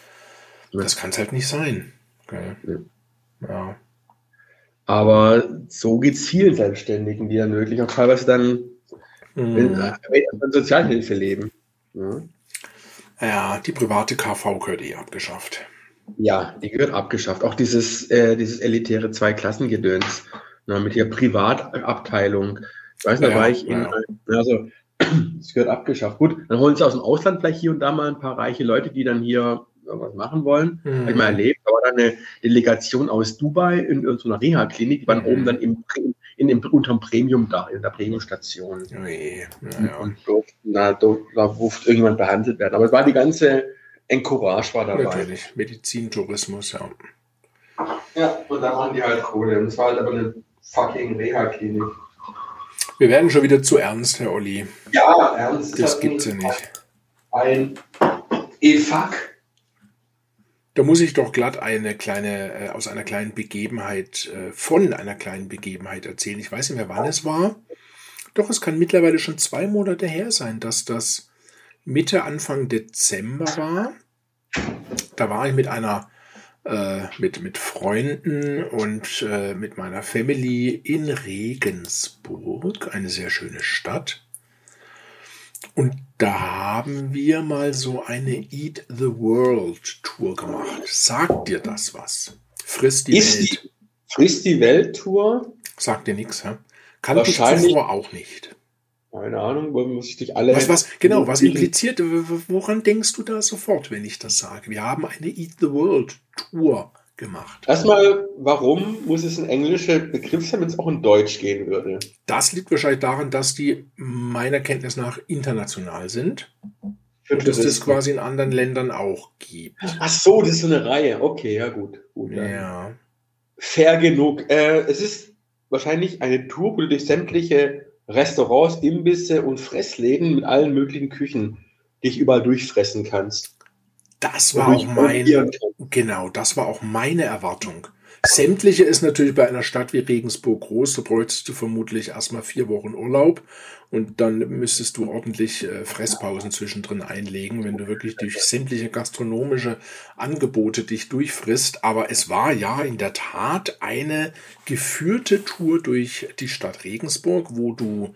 Ja. Das kann es halt nicht sein. Okay. Ja. ja. Aber so geht es vielen Selbstständigen, die dann wirklich auch teilweise dann mhm. in, in Sozialhilfe leben. Ja. ja, die private KV gehört eh abgeschafft. Ja, die gehört abgeschafft. Auch dieses, äh, dieses elitäre Zweiklassengedöns ne, mit der Privatabteilung. Ich weiß ja, da war ich in, ja. also, es gehört abgeschafft. Gut, dann holen sie aus dem Ausland vielleicht hier und da mal ein paar reiche Leute, die dann hier was machen wollen. Mhm. Habe ich mal erlebt. Da war dann eine Delegation aus Dubai in, in so einer Reha-Klinik, die waren mhm. oben dann im, in, in, unterm Premium da, in der Premium-Station. Oh ja, ja. Und durften, da, da durfte irgendjemand behandelt werden. Aber es war die ganze Encourage war dabei. Natürlich, Medizin, Tourismus, ja. Ja, und da machen die halt Kohle. Und es war halt aber eine fucking Reha-Klinik. Wir werden schon wieder zu ernst, Herr Olli. Ja, ernst. Das gibt's ja nicht. Ein E-Fuck. Da muss ich doch glatt eine kleine, äh, aus einer kleinen Begebenheit, äh, von einer kleinen Begebenheit erzählen. Ich weiß nicht mehr, wann es war. Doch, es kann mittlerweile schon zwei Monate her sein, dass das Mitte, Anfang Dezember war. Da war ich mit einer, äh, mit, mit Freunden und äh, mit meiner Family in Regensburg, eine sehr schöne Stadt. Und da haben wir mal so eine Eat the World Tour gemacht. Sagt dir das was? Frisst die Ist Welt. Die, frisst die Welt Tour? Sagt dir nichts, hä? Kannte ich zuvor auch nicht. Keine Ahnung, muss ich dich alle. Was, was, genau, was impliziert, woran denkst du da sofort, wenn ich das sage? Wir haben eine Eat the World Tour gemacht. Erstmal, warum muss es ein englischer Begriff sein, wenn es auch in Deutsch gehen würde? Das liegt wahrscheinlich daran, dass die meiner Kenntnis nach international sind. Und dass das quasi in anderen Ländern auch gibt. Ach so, das ist so eine Reihe. Okay, ja gut. gut ja. Fair genug. Äh, es ist wahrscheinlich eine Tour, wo du durch sämtliche Restaurants, Imbisse und Fressläden mit allen möglichen Küchen dich überall durchfressen kannst. Das war auch mein, genau, das war auch meine Erwartung. Sämtliche ist natürlich bei einer Stadt wie Regensburg groß. Da bräuchtest du vermutlich erstmal vier Wochen Urlaub und dann müsstest du ordentlich äh, Fresspausen zwischendrin einlegen, wenn du wirklich durch sämtliche gastronomische Angebote dich durchfrisst. Aber es war ja in der Tat eine geführte Tour durch die Stadt Regensburg, wo du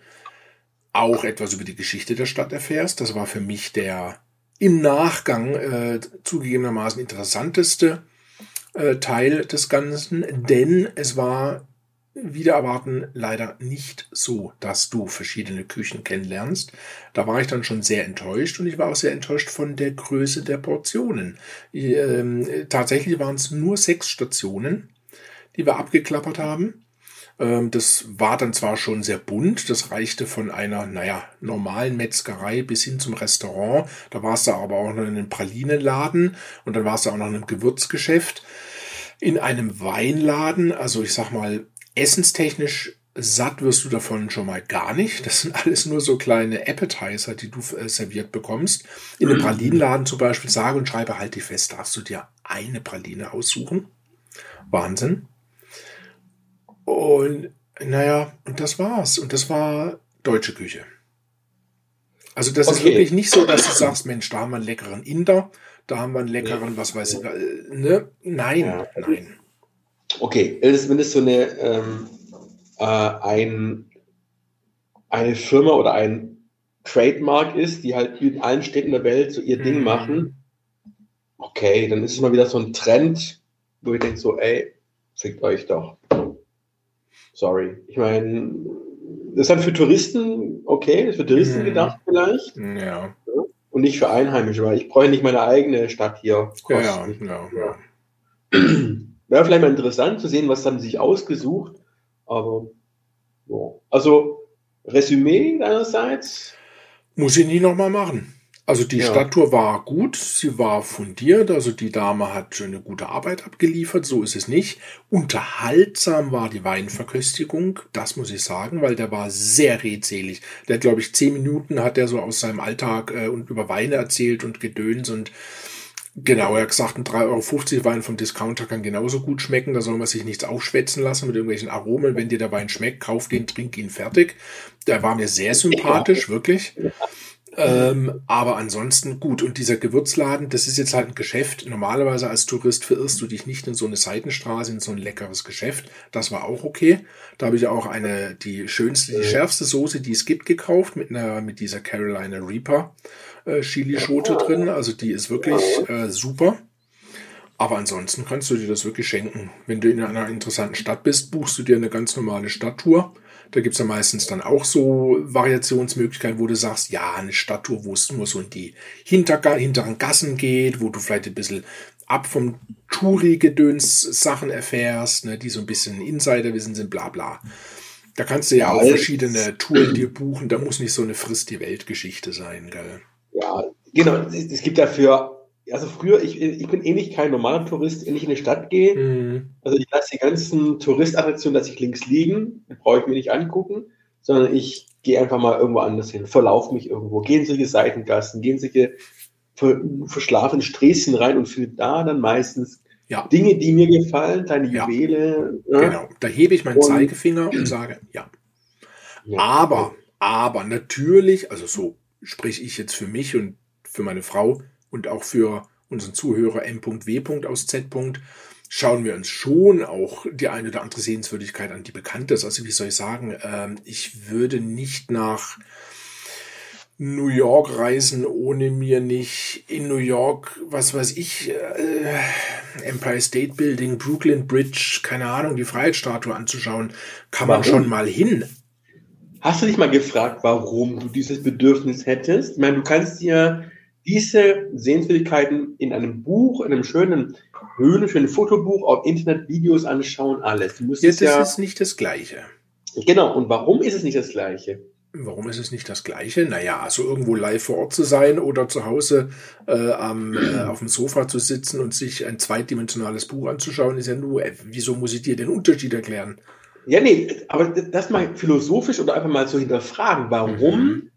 auch etwas über die Geschichte der Stadt erfährst. Das war für mich der im Nachgang äh, zugegebenermaßen interessanteste äh, Teil des Ganzen, denn es war wieder erwarten leider nicht so, dass du verschiedene Küchen kennenlernst. Da war ich dann schon sehr enttäuscht und ich war auch sehr enttäuscht von der Größe der Portionen. Ähm, tatsächlich waren es nur sechs Stationen, die wir abgeklappert haben. Ähm, das war dann zwar schon sehr bunt, das reichte von einer, naja, normalen Metzgerei bis hin zum Restaurant. Da war es da aber auch noch in einem Pralinenladen und dann war es da auch noch in einem Gewürzgeschäft. In einem Weinladen, also ich sag mal, essenstechnisch satt wirst du davon schon mal gar nicht. Das sind alles nur so kleine Appetizer, die du äh, serviert bekommst. In einem Pralinenladen zum Beispiel, sage und schreibe, halt dich fest, darfst du dir eine Praline aussuchen. Wahnsinn. Und naja, und das war's. Und das war deutsche Küche. Also das okay. ist wirklich nicht so, dass du sagst, Mensch, da haben wir einen leckeren Inder, da haben wir einen leckeren, was weiß ich, äh, ne? Nein, nein. Okay, wenn es so eine, ähm, äh, ein, eine Firma oder ein Trademark ist, die halt in allen Städten der Welt so ihr Ding mhm. machen, okay, dann ist es mal wieder so ein Trend, wo ich denke so, ey, fickt euch doch. Sorry. Ich meine, das ist dann für Touristen okay, das ist für Touristen mhm. gedacht vielleicht. Ja. Und nicht für Einheimische, weil ich brauche nicht meine eigene Stadt hier. Kosten. Ja, ja, ja. Wäre vielleicht mal interessant zu sehen, was haben sie sich ausgesucht. Aber ja. also Resümee deinerseits? Muss ich nie nochmal machen. Also die ja. Stadttour war gut, sie war fundiert, also die Dame hat eine gute Arbeit abgeliefert, so ist es nicht. Unterhaltsam war die Weinverköstigung, das muss ich sagen, weil der war sehr redselig. Der hat, glaube ich, zehn Minuten hat er so aus seinem Alltag äh, und über Weine erzählt und Gedöns und Genau, er hat gesagt, ein 3,50 Euro Wein vom Discounter kann genauso gut schmecken. Da soll man sich nichts aufschwätzen lassen mit irgendwelchen Aromen. Wenn dir der Wein schmeckt, kauf den, trink ihn fertig. Der war mir sehr sympathisch, wirklich. Ähm, aber ansonsten gut. Und dieser Gewürzladen, das ist jetzt halt ein Geschäft. Normalerweise als Tourist verirrst du dich nicht in so eine Seitenstraße, in so ein leckeres Geschäft. Das war auch okay. Da habe ich auch eine, die schönste, die schärfste Soße, die es gibt, gekauft mit einer, mit dieser Carolina Reaper äh, Chili-Schote drin. Also die ist wirklich äh, super. Aber ansonsten kannst du dir das wirklich schenken. Wenn du in einer interessanten Stadt bist, buchst du dir eine ganz normale Stadttour da gibt es ja meistens dann auch so Variationsmöglichkeiten, wo du sagst, ja, eine Stadttour, wo es nur so in die Hinterga hinteren Gassen geht, wo du vielleicht ein bisschen ab vom Touri-Gedöns Sachen erfährst, ne, die so ein bisschen Insiderwissen sind, bla bla. Da kannst du ja, ja auch verschiedene Touren dir buchen, da muss nicht so eine Frist die Weltgeschichte sein, gell? Ja, genau. Es gibt dafür also früher, ich, ich bin eh nicht kein normaler Tourist, wenn ich in die Stadt gehe. Mhm. Also ich lasse die ganzen Touristattraktionen, dass ich links liegen, brauche ich mir nicht angucken, sondern ich gehe einfach mal irgendwo anders hin, verlaufe mich irgendwo, gehe in solche Seitengassen, gehe in solche ver, verschlafenen Sträßchen rein und finde da dann meistens ja. Dinge, die mir gefallen, deine Juwele. Ja. Ne? Genau, da hebe ich meinen und, Zeigefinger und sage, ja. Aber, aber natürlich, also so spreche ich jetzt für mich und für meine Frau, und auch für unseren Zuhörer M.W. aus Z. schauen wir uns schon auch die eine oder andere Sehenswürdigkeit an, die bekannt ist. Also wie soll ich sagen, ähm, ich würde nicht nach New York reisen, ohne mir nicht in New York, was weiß ich, äh, Empire State Building, Brooklyn Bridge, keine Ahnung, die Freiheitsstatue anzuschauen, kann warum? man schon mal hin. Hast du dich mal gefragt, warum du dieses Bedürfnis hättest? Ich meine, du kannst dir diese Sehenswürdigkeiten in einem Buch, in einem schönen Höhlen, schönen Fotobuch, auf Internet, Videos anschauen, alles. Du Jetzt ja, ist es nicht das Gleiche. Genau. Und warum ist es nicht das Gleiche? Warum ist es nicht das Gleiche? Naja, also irgendwo live vor Ort zu sein oder zu Hause äh, am, äh, auf dem Sofa zu sitzen und sich ein zweidimensionales Buch anzuschauen, ist ja nur, äh, wieso muss ich dir den Unterschied erklären? Ja, nee, aber das mal philosophisch oder einfach mal so hinterfragen. Warum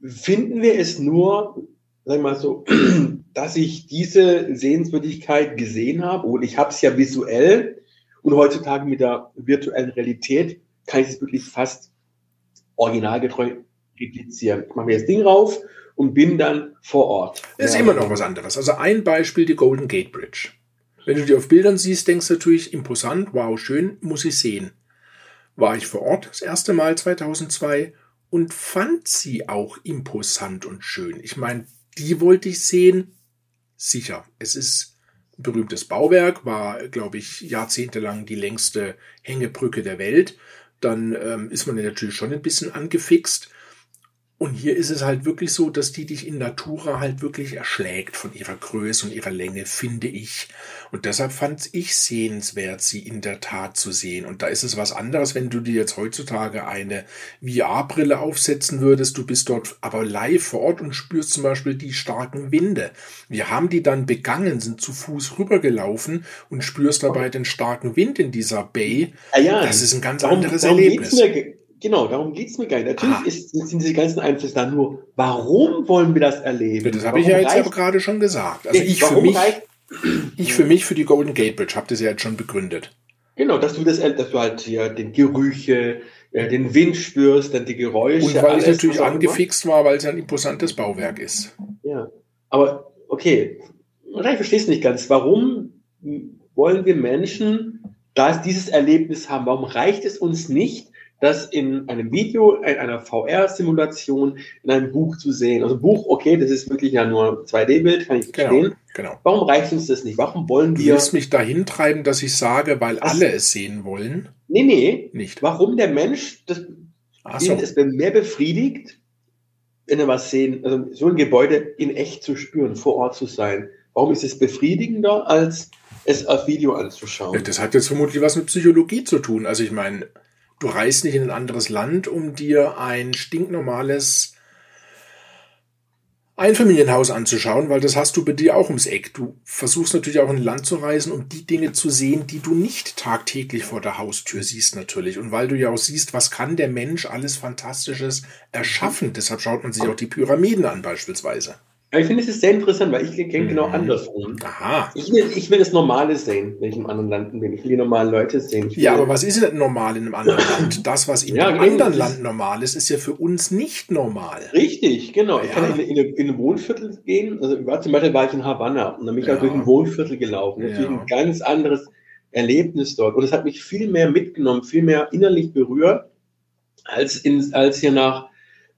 mhm. finden wir es nur sag ich mal so, dass ich diese Sehenswürdigkeit gesehen habe und ich habe es ja visuell und heutzutage mit der virtuellen Realität kann ich es wirklich fast originalgetreu replizieren. Ich mache mir das Ding rauf und bin dann vor Ort. Das ist ja. immer noch was anderes. Also ein Beispiel, die Golden Gate Bridge. Wenn du die auf Bildern siehst, denkst du natürlich imposant, wow, schön, muss ich sehen. War ich vor Ort das erste Mal 2002 und fand sie auch imposant und schön. Ich meine, die wollte ich sehen. Sicher. Es ist ein berühmtes Bauwerk, war, glaube ich, jahrzehntelang die längste Hängebrücke der Welt. Dann ähm, ist man natürlich schon ein bisschen angefixt. Und hier ist es halt wirklich so, dass die dich in Natura halt wirklich erschlägt von ihrer Größe und ihrer Länge, finde ich. Und deshalb fand ich sehenswert, sie in der Tat zu sehen. Und da ist es was anderes, wenn du dir jetzt heutzutage eine VR-Brille aufsetzen würdest. Du bist dort aber live vor Ort und spürst zum Beispiel die starken Winde. Wir haben die dann begangen, sind zu Fuß rübergelaufen und spürst dabei den starken Wind in dieser Bay. Ja, ja. Das ist ein ganz darum, anderes darum Erlebnis. Genau, darum geht's mir gar nicht. Natürlich ah. ist, sind diese ganzen Einflüsse da nur, warum wollen wir das erleben? Das habe ich ja jetzt aber gerade schon gesagt. Also ich für, mich, ich für mich, für die Golden Gate Bridge, habe das ja jetzt schon begründet. Genau, dass du das, dass du halt hier den Gerüche, äh, den Wind spürst, dann die Geräusche. Und weil alles, ich natürlich angefixt war, weil es ein imposantes Bauwerk ist. Ja, aber okay, ich verstehe es nicht ganz. Warum wollen wir Menschen dieses Erlebnis haben? Warum reicht es uns nicht, das in einem Video, in einer VR-Simulation, in einem Buch zu sehen. Also Buch, okay, das ist wirklich ja nur 2D-Bild, kann ich genau, verstehen. Genau, genau. Warum reicht uns das nicht? Warum wollen wir... Du willst mich dahin treiben, dass ich sage, weil was? alle es sehen wollen? Nee, nee. Nicht. Warum der Mensch das, so. es mehr befriedigt, wenn er was sehen, also so ein Gebäude in echt zu spüren, vor Ort zu sein. Warum ist es befriedigender, als es auf Video anzuschauen? Das hat jetzt vermutlich was mit Psychologie zu tun. Also ich meine, Du reist nicht in ein anderes Land, um dir ein stinknormales Einfamilienhaus anzuschauen, weil das hast du bei dir auch ums Eck. Du versuchst natürlich auch in ein Land zu reisen, um die Dinge zu sehen, die du nicht tagtäglich vor der Haustür siehst natürlich. Und weil du ja auch siehst, was kann der Mensch alles Fantastisches erschaffen. Deshalb schaut man sich auch die Pyramiden an beispielsweise. Ja, ich finde, es ist sehr interessant, weil ich kenne genau mhm. andersrum. Aha. Ich will, ich will das Normale sehen, wenn ich im anderen Land bin. Ich will die normalen Leute sehen. Ja, aber was ist denn normal in einem anderen Land? Das, was in ja, einem genau, anderen Land normal ist, ist ja für uns nicht normal. Richtig, genau. Ja. Ich kann in, in, in, ein Wohnviertel gehen. Also zum Beispiel war ich in Havanna und dann bin ich ja. halt durch ein Wohnviertel gelaufen. Natürlich ein ganz anderes Erlebnis dort. Und es hat mich viel mehr mitgenommen, viel mehr innerlich berührt, als, in, als hier nach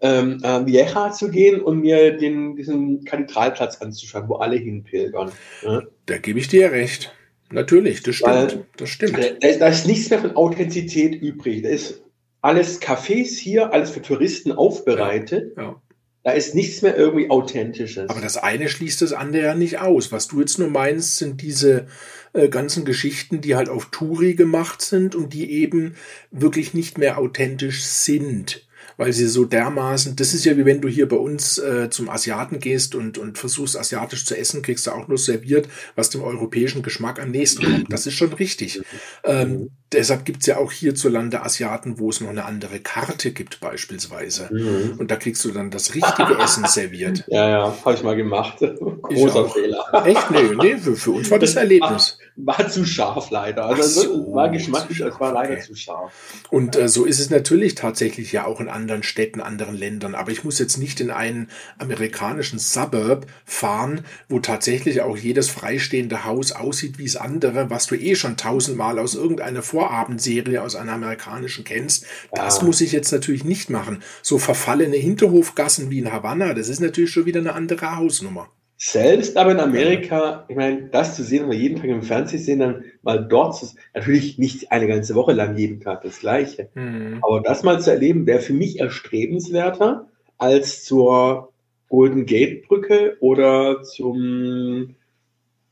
ähm, äh, Vieja zu gehen und mir den, diesen Kathedralplatz anzuschauen, wo alle hinpilgern. Ja? Da gebe ich dir recht. Natürlich, das stimmt. Weil, das stimmt. Da ist, da ist nichts mehr von Authentizität übrig. Da ist alles Cafés hier, alles für Touristen aufbereitet. Ja, ja. Da ist nichts mehr irgendwie Authentisches. Aber das eine schließt das andere ja nicht aus. Was du jetzt nur meinst, sind diese äh, ganzen Geschichten, die halt auf Touri gemacht sind und die eben wirklich nicht mehr authentisch sind weil sie so dermaßen, das ist ja wie wenn du hier bei uns äh, zum Asiaten gehst und, und versuchst asiatisch zu essen, kriegst du auch nur serviert, was dem europäischen Geschmack am nächsten kommt. Das ist schon richtig. Ähm, deshalb gibt's ja auch hierzulande Asiaten, wo es noch eine andere Karte gibt beispielsweise. Mhm. Und da kriegst du dann das richtige Essen serviert. Ja, ja, habe ich mal gemacht. Großer Fehler. Echt? Nee, nee, für, für uns war das Erlebnis. War, war zu scharf leider. Also so, war geschmacklich, es war leider okay. zu scharf. Und äh, so ist es natürlich tatsächlich ja auch in anderen Städten, anderen Ländern. Aber ich muss jetzt nicht in einen amerikanischen Suburb fahren, wo tatsächlich auch jedes freistehende Haus aussieht wie das andere, was du eh schon tausendmal aus irgendeiner Vorabendserie aus einer amerikanischen kennst. Das ja. muss ich jetzt natürlich nicht machen. So verfallene Hinterhofgassen wie in Havanna, das ist natürlich schon wieder eine andere Hausnummer. Selbst aber in Amerika, ich meine, das zu sehen, oder jeden Tag im Fernsehen sehen, dann mal dort zu natürlich nicht eine ganze Woche lang jeden Tag das Gleiche. Mhm. Aber das mal zu erleben, wäre für mich erstrebenswerter, als zur Golden Gate Brücke oder zum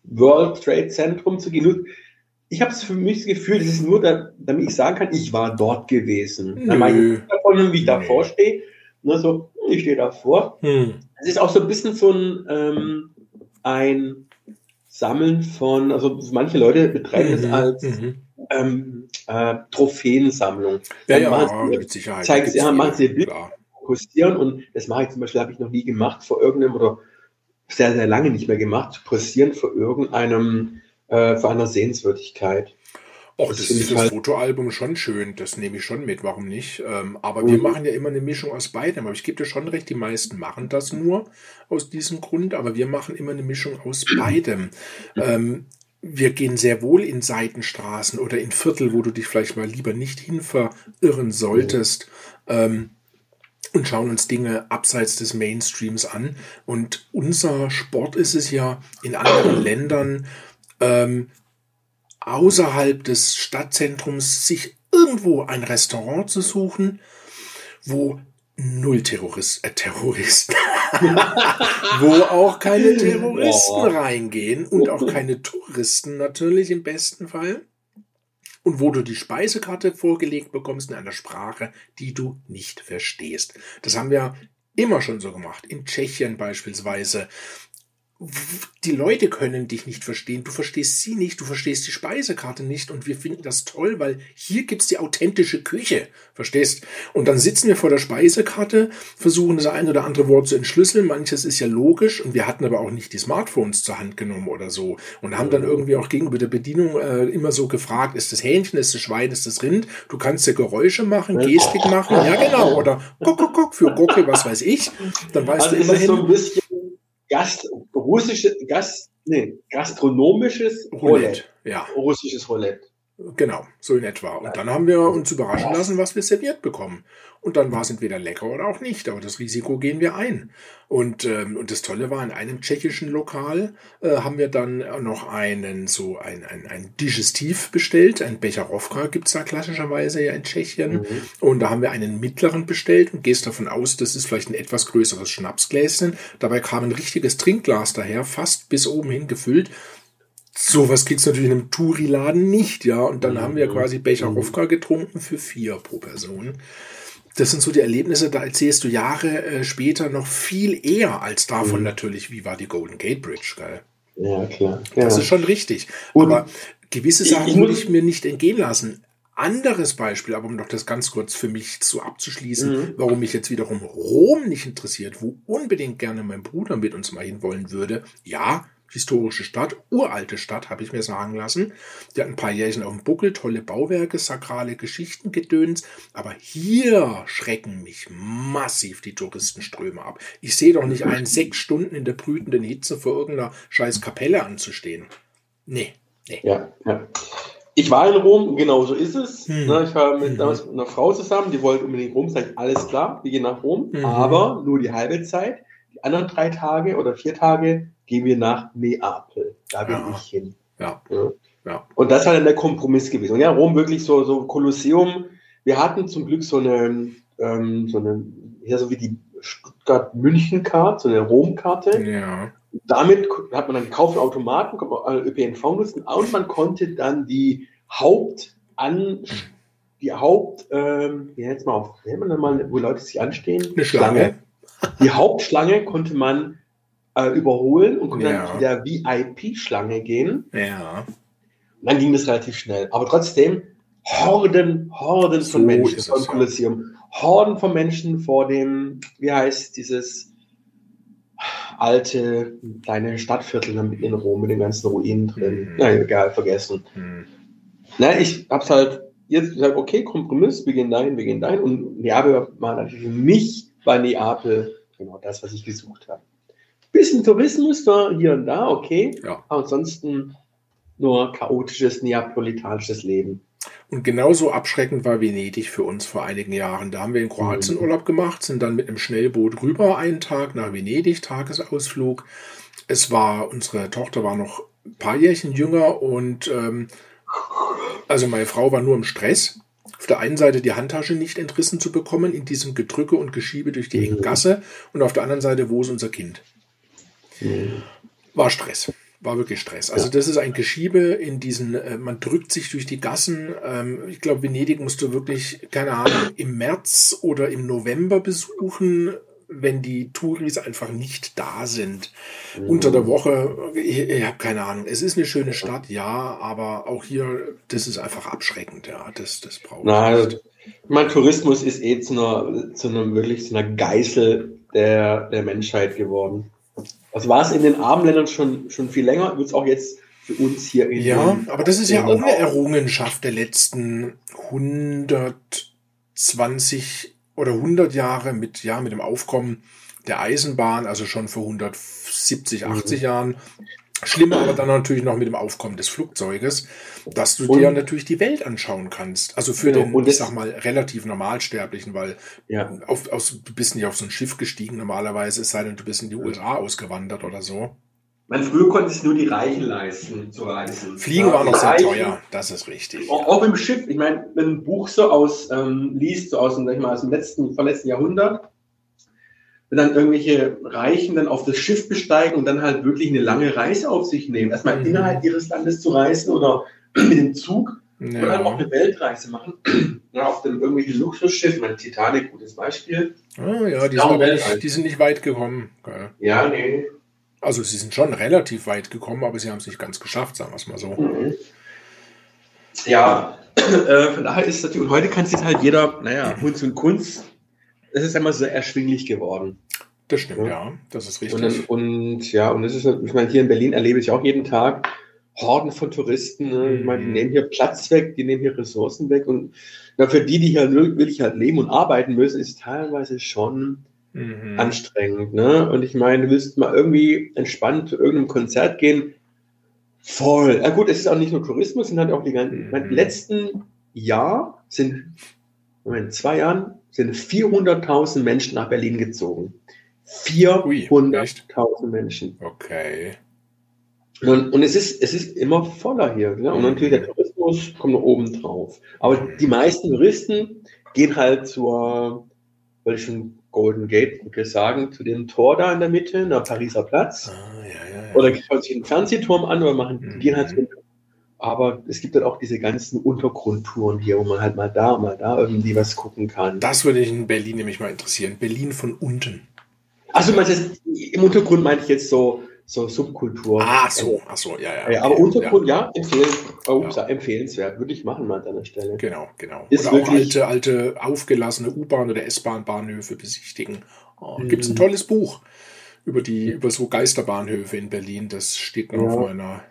World Trade Zentrum zu gehen. Ich habe es für mich das Gefühl, das ist nur, da, damit ich sagen kann, ich war dort gewesen. Nö. Dann mache ich wie ich davor stehe. Ne, so, ich stehe davor. Hm. Es ist auch so ein bisschen so ein, ähm, ein Sammeln von, also manche Leute betreiben mhm. es als mhm. ähm, äh, Trophäensammlung. Ja, ja, mit Sicherheit. Zeigen sie, ja, machen sie Bilder postieren und das mache ich zum Beispiel, habe ich noch nie gemacht vor irgendeinem oder sehr, sehr lange nicht mehr gemacht, zu posieren für irgendeinem, äh, für einer Sehenswürdigkeit. Och, das, das ist das halt Fotoalbum schon schön, das nehme ich schon mit, warum nicht? Ähm, aber mhm. wir machen ja immer eine Mischung aus beidem. Aber ich gebe dir schon recht, die meisten machen das nur aus diesem Grund, aber wir machen immer eine Mischung aus beidem. Ähm, wir gehen sehr wohl in Seitenstraßen oder in Viertel, wo du dich vielleicht mal lieber nicht hin verirren solltest. Ähm, und schauen uns Dinge abseits des Mainstreams an. Und unser Sport ist es ja in anderen Ländern, ähm, außerhalb des Stadtzentrums sich irgendwo ein Restaurant zu suchen, wo null Terrorist, äh, Terroristen, wo auch keine Terroristen reingehen und auch keine Touristen natürlich im besten Fall und wo du die Speisekarte vorgelegt bekommst in einer Sprache, die du nicht verstehst. Das haben wir immer schon so gemacht. In Tschechien beispielsweise die Leute können dich nicht verstehen, du verstehst sie nicht, du verstehst die Speisekarte nicht und wir finden das toll, weil hier gibt's die authentische Küche, verstehst? Und dann sitzen wir vor der Speisekarte, versuchen das ein oder andere Wort zu entschlüsseln, manches ist ja logisch und wir hatten aber auch nicht die Smartphones zur Hand genommen oder so und haben dann irgendwie auch gegenüber der Bedienung äh, immer so gefragt, ist das Hähnchen, ist das Schwein, ist das Rind? Du kannst ja Geräusche machen, Gestik machen, ja genau, oder guck, guck, guck für Gocke, was weiß ich. Dann weißt also du immerhin... So ein bisschen Gast, russische, Gast, nee, gastronomisches Roulette. Roulette. Ja. Russisches Roulette. Genau, so in etwa. Und dann haben wir uns überraschen lassen, was wir serviert bekommen. Und dann war es entweder lecker oder auch nicht, aber das Risiko gehen wir ein. Und, ähm, und das Tolle war, in einem tschechischen Lokal äh, haben wir dann noch einen, so ein, ein, ein Digestiv bestellt. Ein Becherowka gibt's da klassischerweise ja in Tschechien. Mhm. Und da haben wir einen mittleren bestellt und gehst davon aus, das ist vielleicht ein etwas größeres Schnapsgläschen. Dabei kam ein richtiges Trinkglas daher, fast bis oben hin gefüllt. Sowas kriegst du natürlich in einem Touri-Laden nicht, ja. Und dann mhm. haben wir quasi Becherowka getrunken für vier pro Person. Das sind so die Erlebnisse, da erzählst du Jahre äh, später noch viel eher als davon mhm. natürlich, wie war die Golden Gate Bridge, geil. Ja, klar. Ja. Das ist schon richtig. Und aber gewisse Sachen würde ich mir nicht entgehen lassen. Anderes Beispiel, aber um noch das ganz kurz für mich zu abzuschließen, mhm. warum mich jetzt wiederum Rom nicht interessiert, wo unbedingt gerne mein Bruder mit uns mal hinwollen würde. Ja, historische Stadt, uralte Stadt, habe ich mir sagen lassen. Die hat ein paar Jährchen auf dem Buckel, tolle Bauwerke, sakrale Geschichten gedöns. Aber hier schrecken mich massiv die Touristenströme ab. Ich sehe doch nicht ein, sechs Stunden in der brütenden Hitze vor irgendeiner scheiß Kapelle anzustehen. Nee, nee. Ja, ja. Ich war in Rom, genau so ist es. Hm. Ich war mit, mhm. damals mit einer Frau zusammen, die wollte unbedingt Rom sein. Alles klar, wir gehen nach Rom, mhm. aber nur die halbe Zeit. Anderen drei Tage oder vier Tage gehen wir nach Neapel. Da will ja. ich hin. Ja. ja. Und das war dann der Kompromiss gewesen. Und ja, Rom wirklich so, so Kolosseum. Wir hatten zum Glück so eine, ähm, so eine, ja, so wie die Stuttgart-München-Karte, so eine Rom-Karte. Ja. Damit hat man dann gekauft Automaten, man ÖPNV nutzen und man konnte dann die Haupt an die Haupt, ähm, jetzt mal auf, man mal, wo Leute sich anstehen. Eine Schlange. Die Hauptschlange konnte man äh, überholen und konnte ja. dann wieder VIP-Schlange gehen. Ja. Und dann ging das relativ schnell. Aber trotzdem, Horden, Horden so von Menschen vor dem Kolosseum. Horden von Menschen vor dem, wie heißt dieses alte kleine Stadtviertel in Rom mit den ganzen Ruinen drin. Mhm. Na egal, vergessen. Mhm. Na, ich hab's halt jetzt gesagt, okay, Kompromiss, wir gehen dahin, wir gehen dahin. Und Neapel war natürlich für mich bei Neapel genau das, was ich gesucht habe. Bisschen Tourismus da hier und da, okay. Ja. Aber ansonsten nur chaotisches neapolitanisches Leben. Und genauso abschreckend war Venedig für uns vor einigen Jahren. Da haben wir in Kroatien mhm. Urlaub gemacht, sind dann mit einem Schnellboot rüber einen Tag nach Venedig, Tagesausflug. Es war, unsere Tochter war noch ein paar Jährchen jünger und ähm, also meine Frau war nur im Stress. Auf der einen Seite die Handtasche nicht entrissen zu bekommen in diesem Gedrücke und Geschiebe durch die enge mhm. Gasse und auf der anderen Seite, wo ist unser Kind? War Stress. War wirklich Stress. Also das ist ein Geschiebe in diesen, äh, man drückt sich durch die Gassen. Ähm, ich glaube, Venedig musst du wirklich, keine Ahnung, im März oder im November besuchen, wenn die Touris einfach nicht da sind. Mhm. Unter der Woche, ich, ich habe keine Ahnung. Es ist eine schöne Stadt, ja, aber auch hier, das ist einfach abschreckend, ja. Das, das braucht man. Also, mein Tourismus ist eh zu einer, zu einer wirklich zu einer Geißel der, der Menschheit geworden. Also war es in den armen Ländern schon, schon viel länger, wird es auch jetzt für uns hier in Ja, aber das ist ja auch eine Errungenschaft der letzten 120 oder 100 Jahre mit, ja, mit dem Aufkommen der Eisenbahn, also schon vor 170, 80 mhm. Jahren. Schlimmer aber dann natürlich noch mit dem Aufkommen des Flugzeuges, dass du und, dir natürlich die Welt anschauen kannst. Also für genau, den, ich sag mal, relativ Normalsterblichen, weil ja. auf, auf, du bist nicht auf so ein Schiff gestiegen normalerweise, es sei denn, du bist in die USA ausgewandert oder so. Man früher konnte es nur die Reichen leisten zu reisen. Fliegen war noch sehr teuer, das ist richtig. Auch, auch, im Schiff. Ich meine, wenn ein Buch so aus ähm, liest, so aus, sag ich mal, aus dem letzten, vorletzten Jahrhundert, wenn dann irgendwelche Reichen dann auf das Schiff besteigen und dann halt wirklich eine lange Reise auf sich nehmen, erstmal mhm. innerhalb ihres Landes zu reisen oder mit dem Zug ja. oder dann auch eine Weltreise machen. ja, auf dem irgendwelchen Luxusschiff, mein Titanic, gutes Beispiel. Ah ja, die, sind nicht, die sind nicht weit gekommen. Geil. Ja, nee. Also sie sind schon relativ weit gekommen, aber sie haben es nicht ganz geschafft, sagen wir es mal so. Mhm. Ja, äh, von daher ist es natürlich, und heute kann sich halt jeder, naja, Kunst und Kunst, es ist einmal sehr erschwinglich geworden. Das stimmt, ja, ja das ist richtig. Und, und, ja, und das ist, ich meine, hier in Berlin erlebe ich auch jeden Tag Horden von Touristen. Ne? Ich meine, die mhm. nehmen hier Platz weg, die nehmen hier Ressourcen weg. Und na, für die, die hier wirklich halt leben und arbeiten müssen, ist teilweise schon mhm. anstrengend. Ne? Und ich meine, du willst mal irgendwie entspannt zu irgendeinem Konzert gehen. Voll. Ja gut, es ist auch nicht nur Tourismus, sind halt auch die ganzen. Mhm. Letzten Jahr sind, Moment, zwei Jahren sind 400.000 Menschen nach Berlin gezogen. 400.000 Menschen. Okay. Und, und, es, ist, es ist immer voller hier. Ne? Und mhm. natürlich der Tourismus kommt noch oben drauf. Aber die meisten Touristen gehen halt zur, weil ich schon Golden Gate Brücke sagen, zu dem Tor da in der Mitte, der Pariser Platz. Ah, ja, ja, ja. Oder schauen sich einen Fernsehturm an oder machen mhm. gehen halt so aber es gibt dann auch diese ganzen Untergrundtouren hier, wo man halt mal da, mal da irgendwie was gucken kann. Das würde ich in Berlin nämlich mal interessieren. Berlin von unten. Also im Untergrund meinte ich jetzt so, so Subkultur. Ah, so, ach so, ja, ja. Okay, aber Untergrund, ja, ja empfehlen, oh, ja. empfehlenswert, würde ich machen mal an deiner Stelle. Genau, genau. Ist oder auch alte, alte aufgelassene U-Bahn oder S-Bahn-Bahnhöfe besichtigen. Oh, mhm. Gibt es ein tolles Buch über die, über so Geisterbahnhöfe in Berlin. Das steht noch ja. auf meiner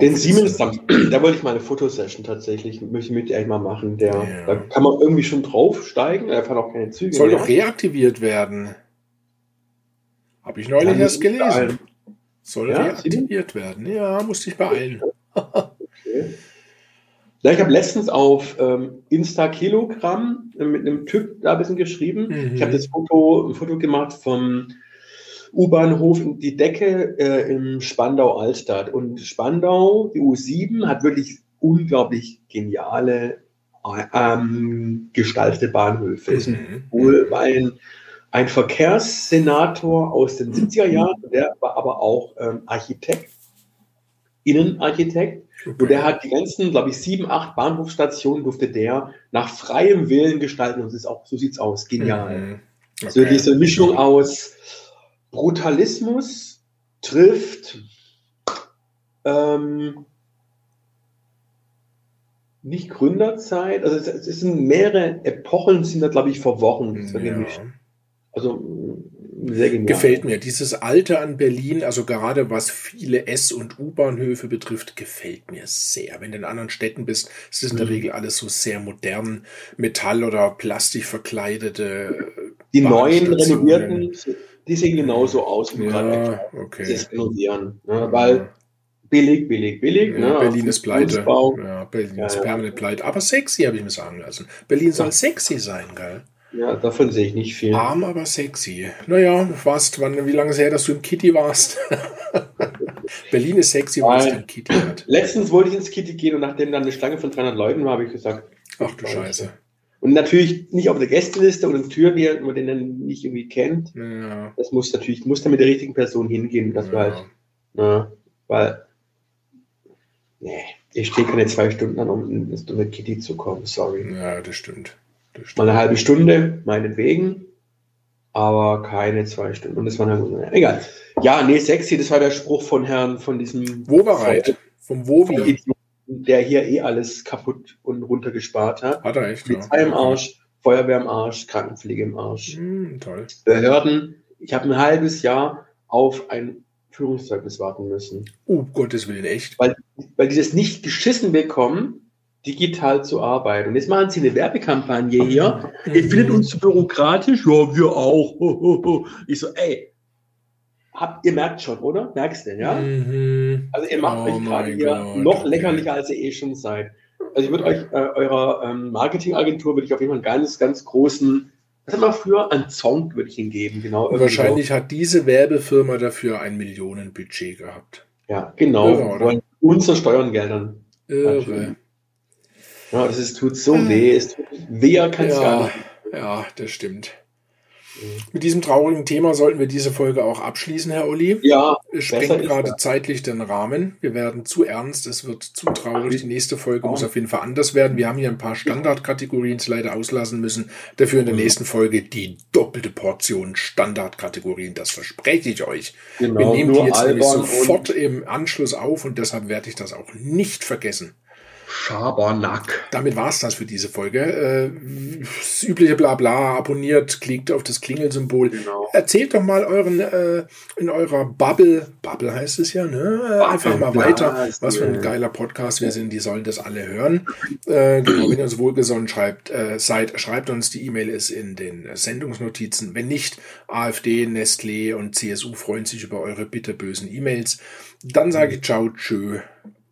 den Siemens, da, da wollte ich mal eine Fotosession tatsächlich, möchte ich mit dir mal machen. Der, ja. Da kann man irgendwie schon draufsteigen, er fährt auch keine Züge. Soll mehr. doch reaktiviert werden. Habe ich neulich erst gelesen. Soll ja, reaktiviert Siemens? werden. Ja, musste ich beeilen. okay. Ja, ich habe letztens auf ähm, Insta-Kilogramm mit einem Typ da ein bisschen geschrieben. Mhm. Ich habe das Foto, ein Foto gemacht vom U-Bahnhof die Decke äh, im Spandau Altstadt. Und Spandau, die U7, hat wirklich unglaublich geniale ähm, gestaltete Bahnhöfe. Mhm. Ist ein, ein Verkehrssenator aus den 70er Jahren, der war aber auch ähm, Architekt, Innenarchitekt. Okay. Und der hat die ganzen, glaube ich, sieben, acht Bahnhofsstationen durfte der nach freiem Willen gestalten. Und ist auch, so sieht's aus. Genial. Mhm. Okay. So diese Mischung aus Brutalismus trifft ähm, nicht Gründerzeit, also es, es, sind mehrere Epochen, sind da, glaube ich, verworren. Ja. Also sehr genial. Gefällt mir. Dieses Alte an Berlin, also gerade was viele S- und U-Bahnhöfe betrifft, gefällt mir sehr. Wenn du in anderen Städten bist, ist es in der mhm. Regel alles so sehr modern, Metall- oder Plastik verkleidete. Die neuen renovierten die sehen genauso aus wie ja, gerade okay. das renovieren. Ne? Weil billig, billig, billig. Ja, ne? Berlin ist pleite. Ja, Berlin ist permanent pleite. Aber sexy, habe ich mir sagen lassen. Berlin soll sexy sein, geil. Ja, davon sehe ich nicht viel. Arm, aber sexy. Naja, warst, wann, wie lange ist her, dass du im Kitty warst? Berlin ist sexy, weil es ein Kitty hat. Letztens wollte ich ins Kitty gehen und nachdem dann eine Schlange von 300 Leuten war, habe ich gesagt, ach du Scheiße. Und natürlich nicht auf der Gästeliste oder eine Tür, die man den dann nicht irgendwie kennt. Ja. Das muss natürlich, muss dann mit der richtigen Person hingehen, dass ja. halt, ne, weil, nee, ich stehe keine zwei Stunden an, um mit Kitty zu kommen, sorry. Ja, das stimmt. Mal eine halbe Stunde, meinetwegen, aber keine zwei Stunden. Und das war halt, egal. Ja, nee, sexy, das war der Spruch von Herrn, von diesem. Wovereit, vom Wovi der hier eh alles kaputt und runtergespart hat. Hat er echt, Polizei ja. im Arsch, Feuerwehr im Arsch, Krankenpflege im Arsch. Mm, toll. Behörden. Ich habe ein halbes Jahr auf ein Führungszeugnis warten müssen. Oh, Gottes Willen, echt? Weil, weil die das nicht geschissen bekommen, digital zu arbeiten. Und jetzt machen sie eine Werbekampagne hier. Ihr findet uns zu bürokratisch? Ja, wir auch. Ich so, ey, habt, ihr merkt schon, oder? Merkst du, ja? Mhm. Also ihr macht oh euch gerade hier noch lächerlicher, als ihr eh schon seid. Also ich würde euch, äh, eurer ähm, Marketingagentur würde ich auf jeden Fall einen ganz, ganz großen was haben wir früher? Ein Song würde ich ihn geben, genau. Wahrscheinlich hat diese Werbefirma dafür ein Millionenbudget gehabt. Ja, genau. Wollen unser Steuerngeldern. Irre. Ja, das ist, tut so weh. Es tut weh, kann es ja. Ja, das stimmt. Mit diesem traurigen Thema sollten wir diese Folge auch abschließen, Herr Olli. Ja. Es sprengt gerade ja. zeitlich den Rahmen. Wir werden zu ernst, es wird zu traurig. Die nächste Folge oh. muss auf jeden Fall anders werden. Wir haben hier ein paar Standardkategorien leider auslassen müssen. Dafür in der mhm. nächsten Folge die doppelte Portion Standardkategorien. Das verspreche ich euch. Genau, wir nehmen die jetzt nämlich sofort im Anschluss auf und deshalb werde ich das auch nicht vergessen. Schabernack. Damit war es das für diese Folge. Äh, das übliche Blabla, abonniert, klickt auf das Klingelsymbol. Genau. Erzählt doch mal euren äh, in eurer Bubble, Bubble heißt es ja, ne? Einfach mal weiter, was für ein geiler Podcast wir sind. Die sollen das alle hören. Äh, genau, wenn ihr uns wohlgesonnen schreibt, äh, seid, schreibt uns. Die E-Mail ist in den Sendungsnotizen. Wenn nicht, AfD, Nestlé und CSU freuen sich über eure bitterbösen E-Mails. Dann sage ich ciao, tschö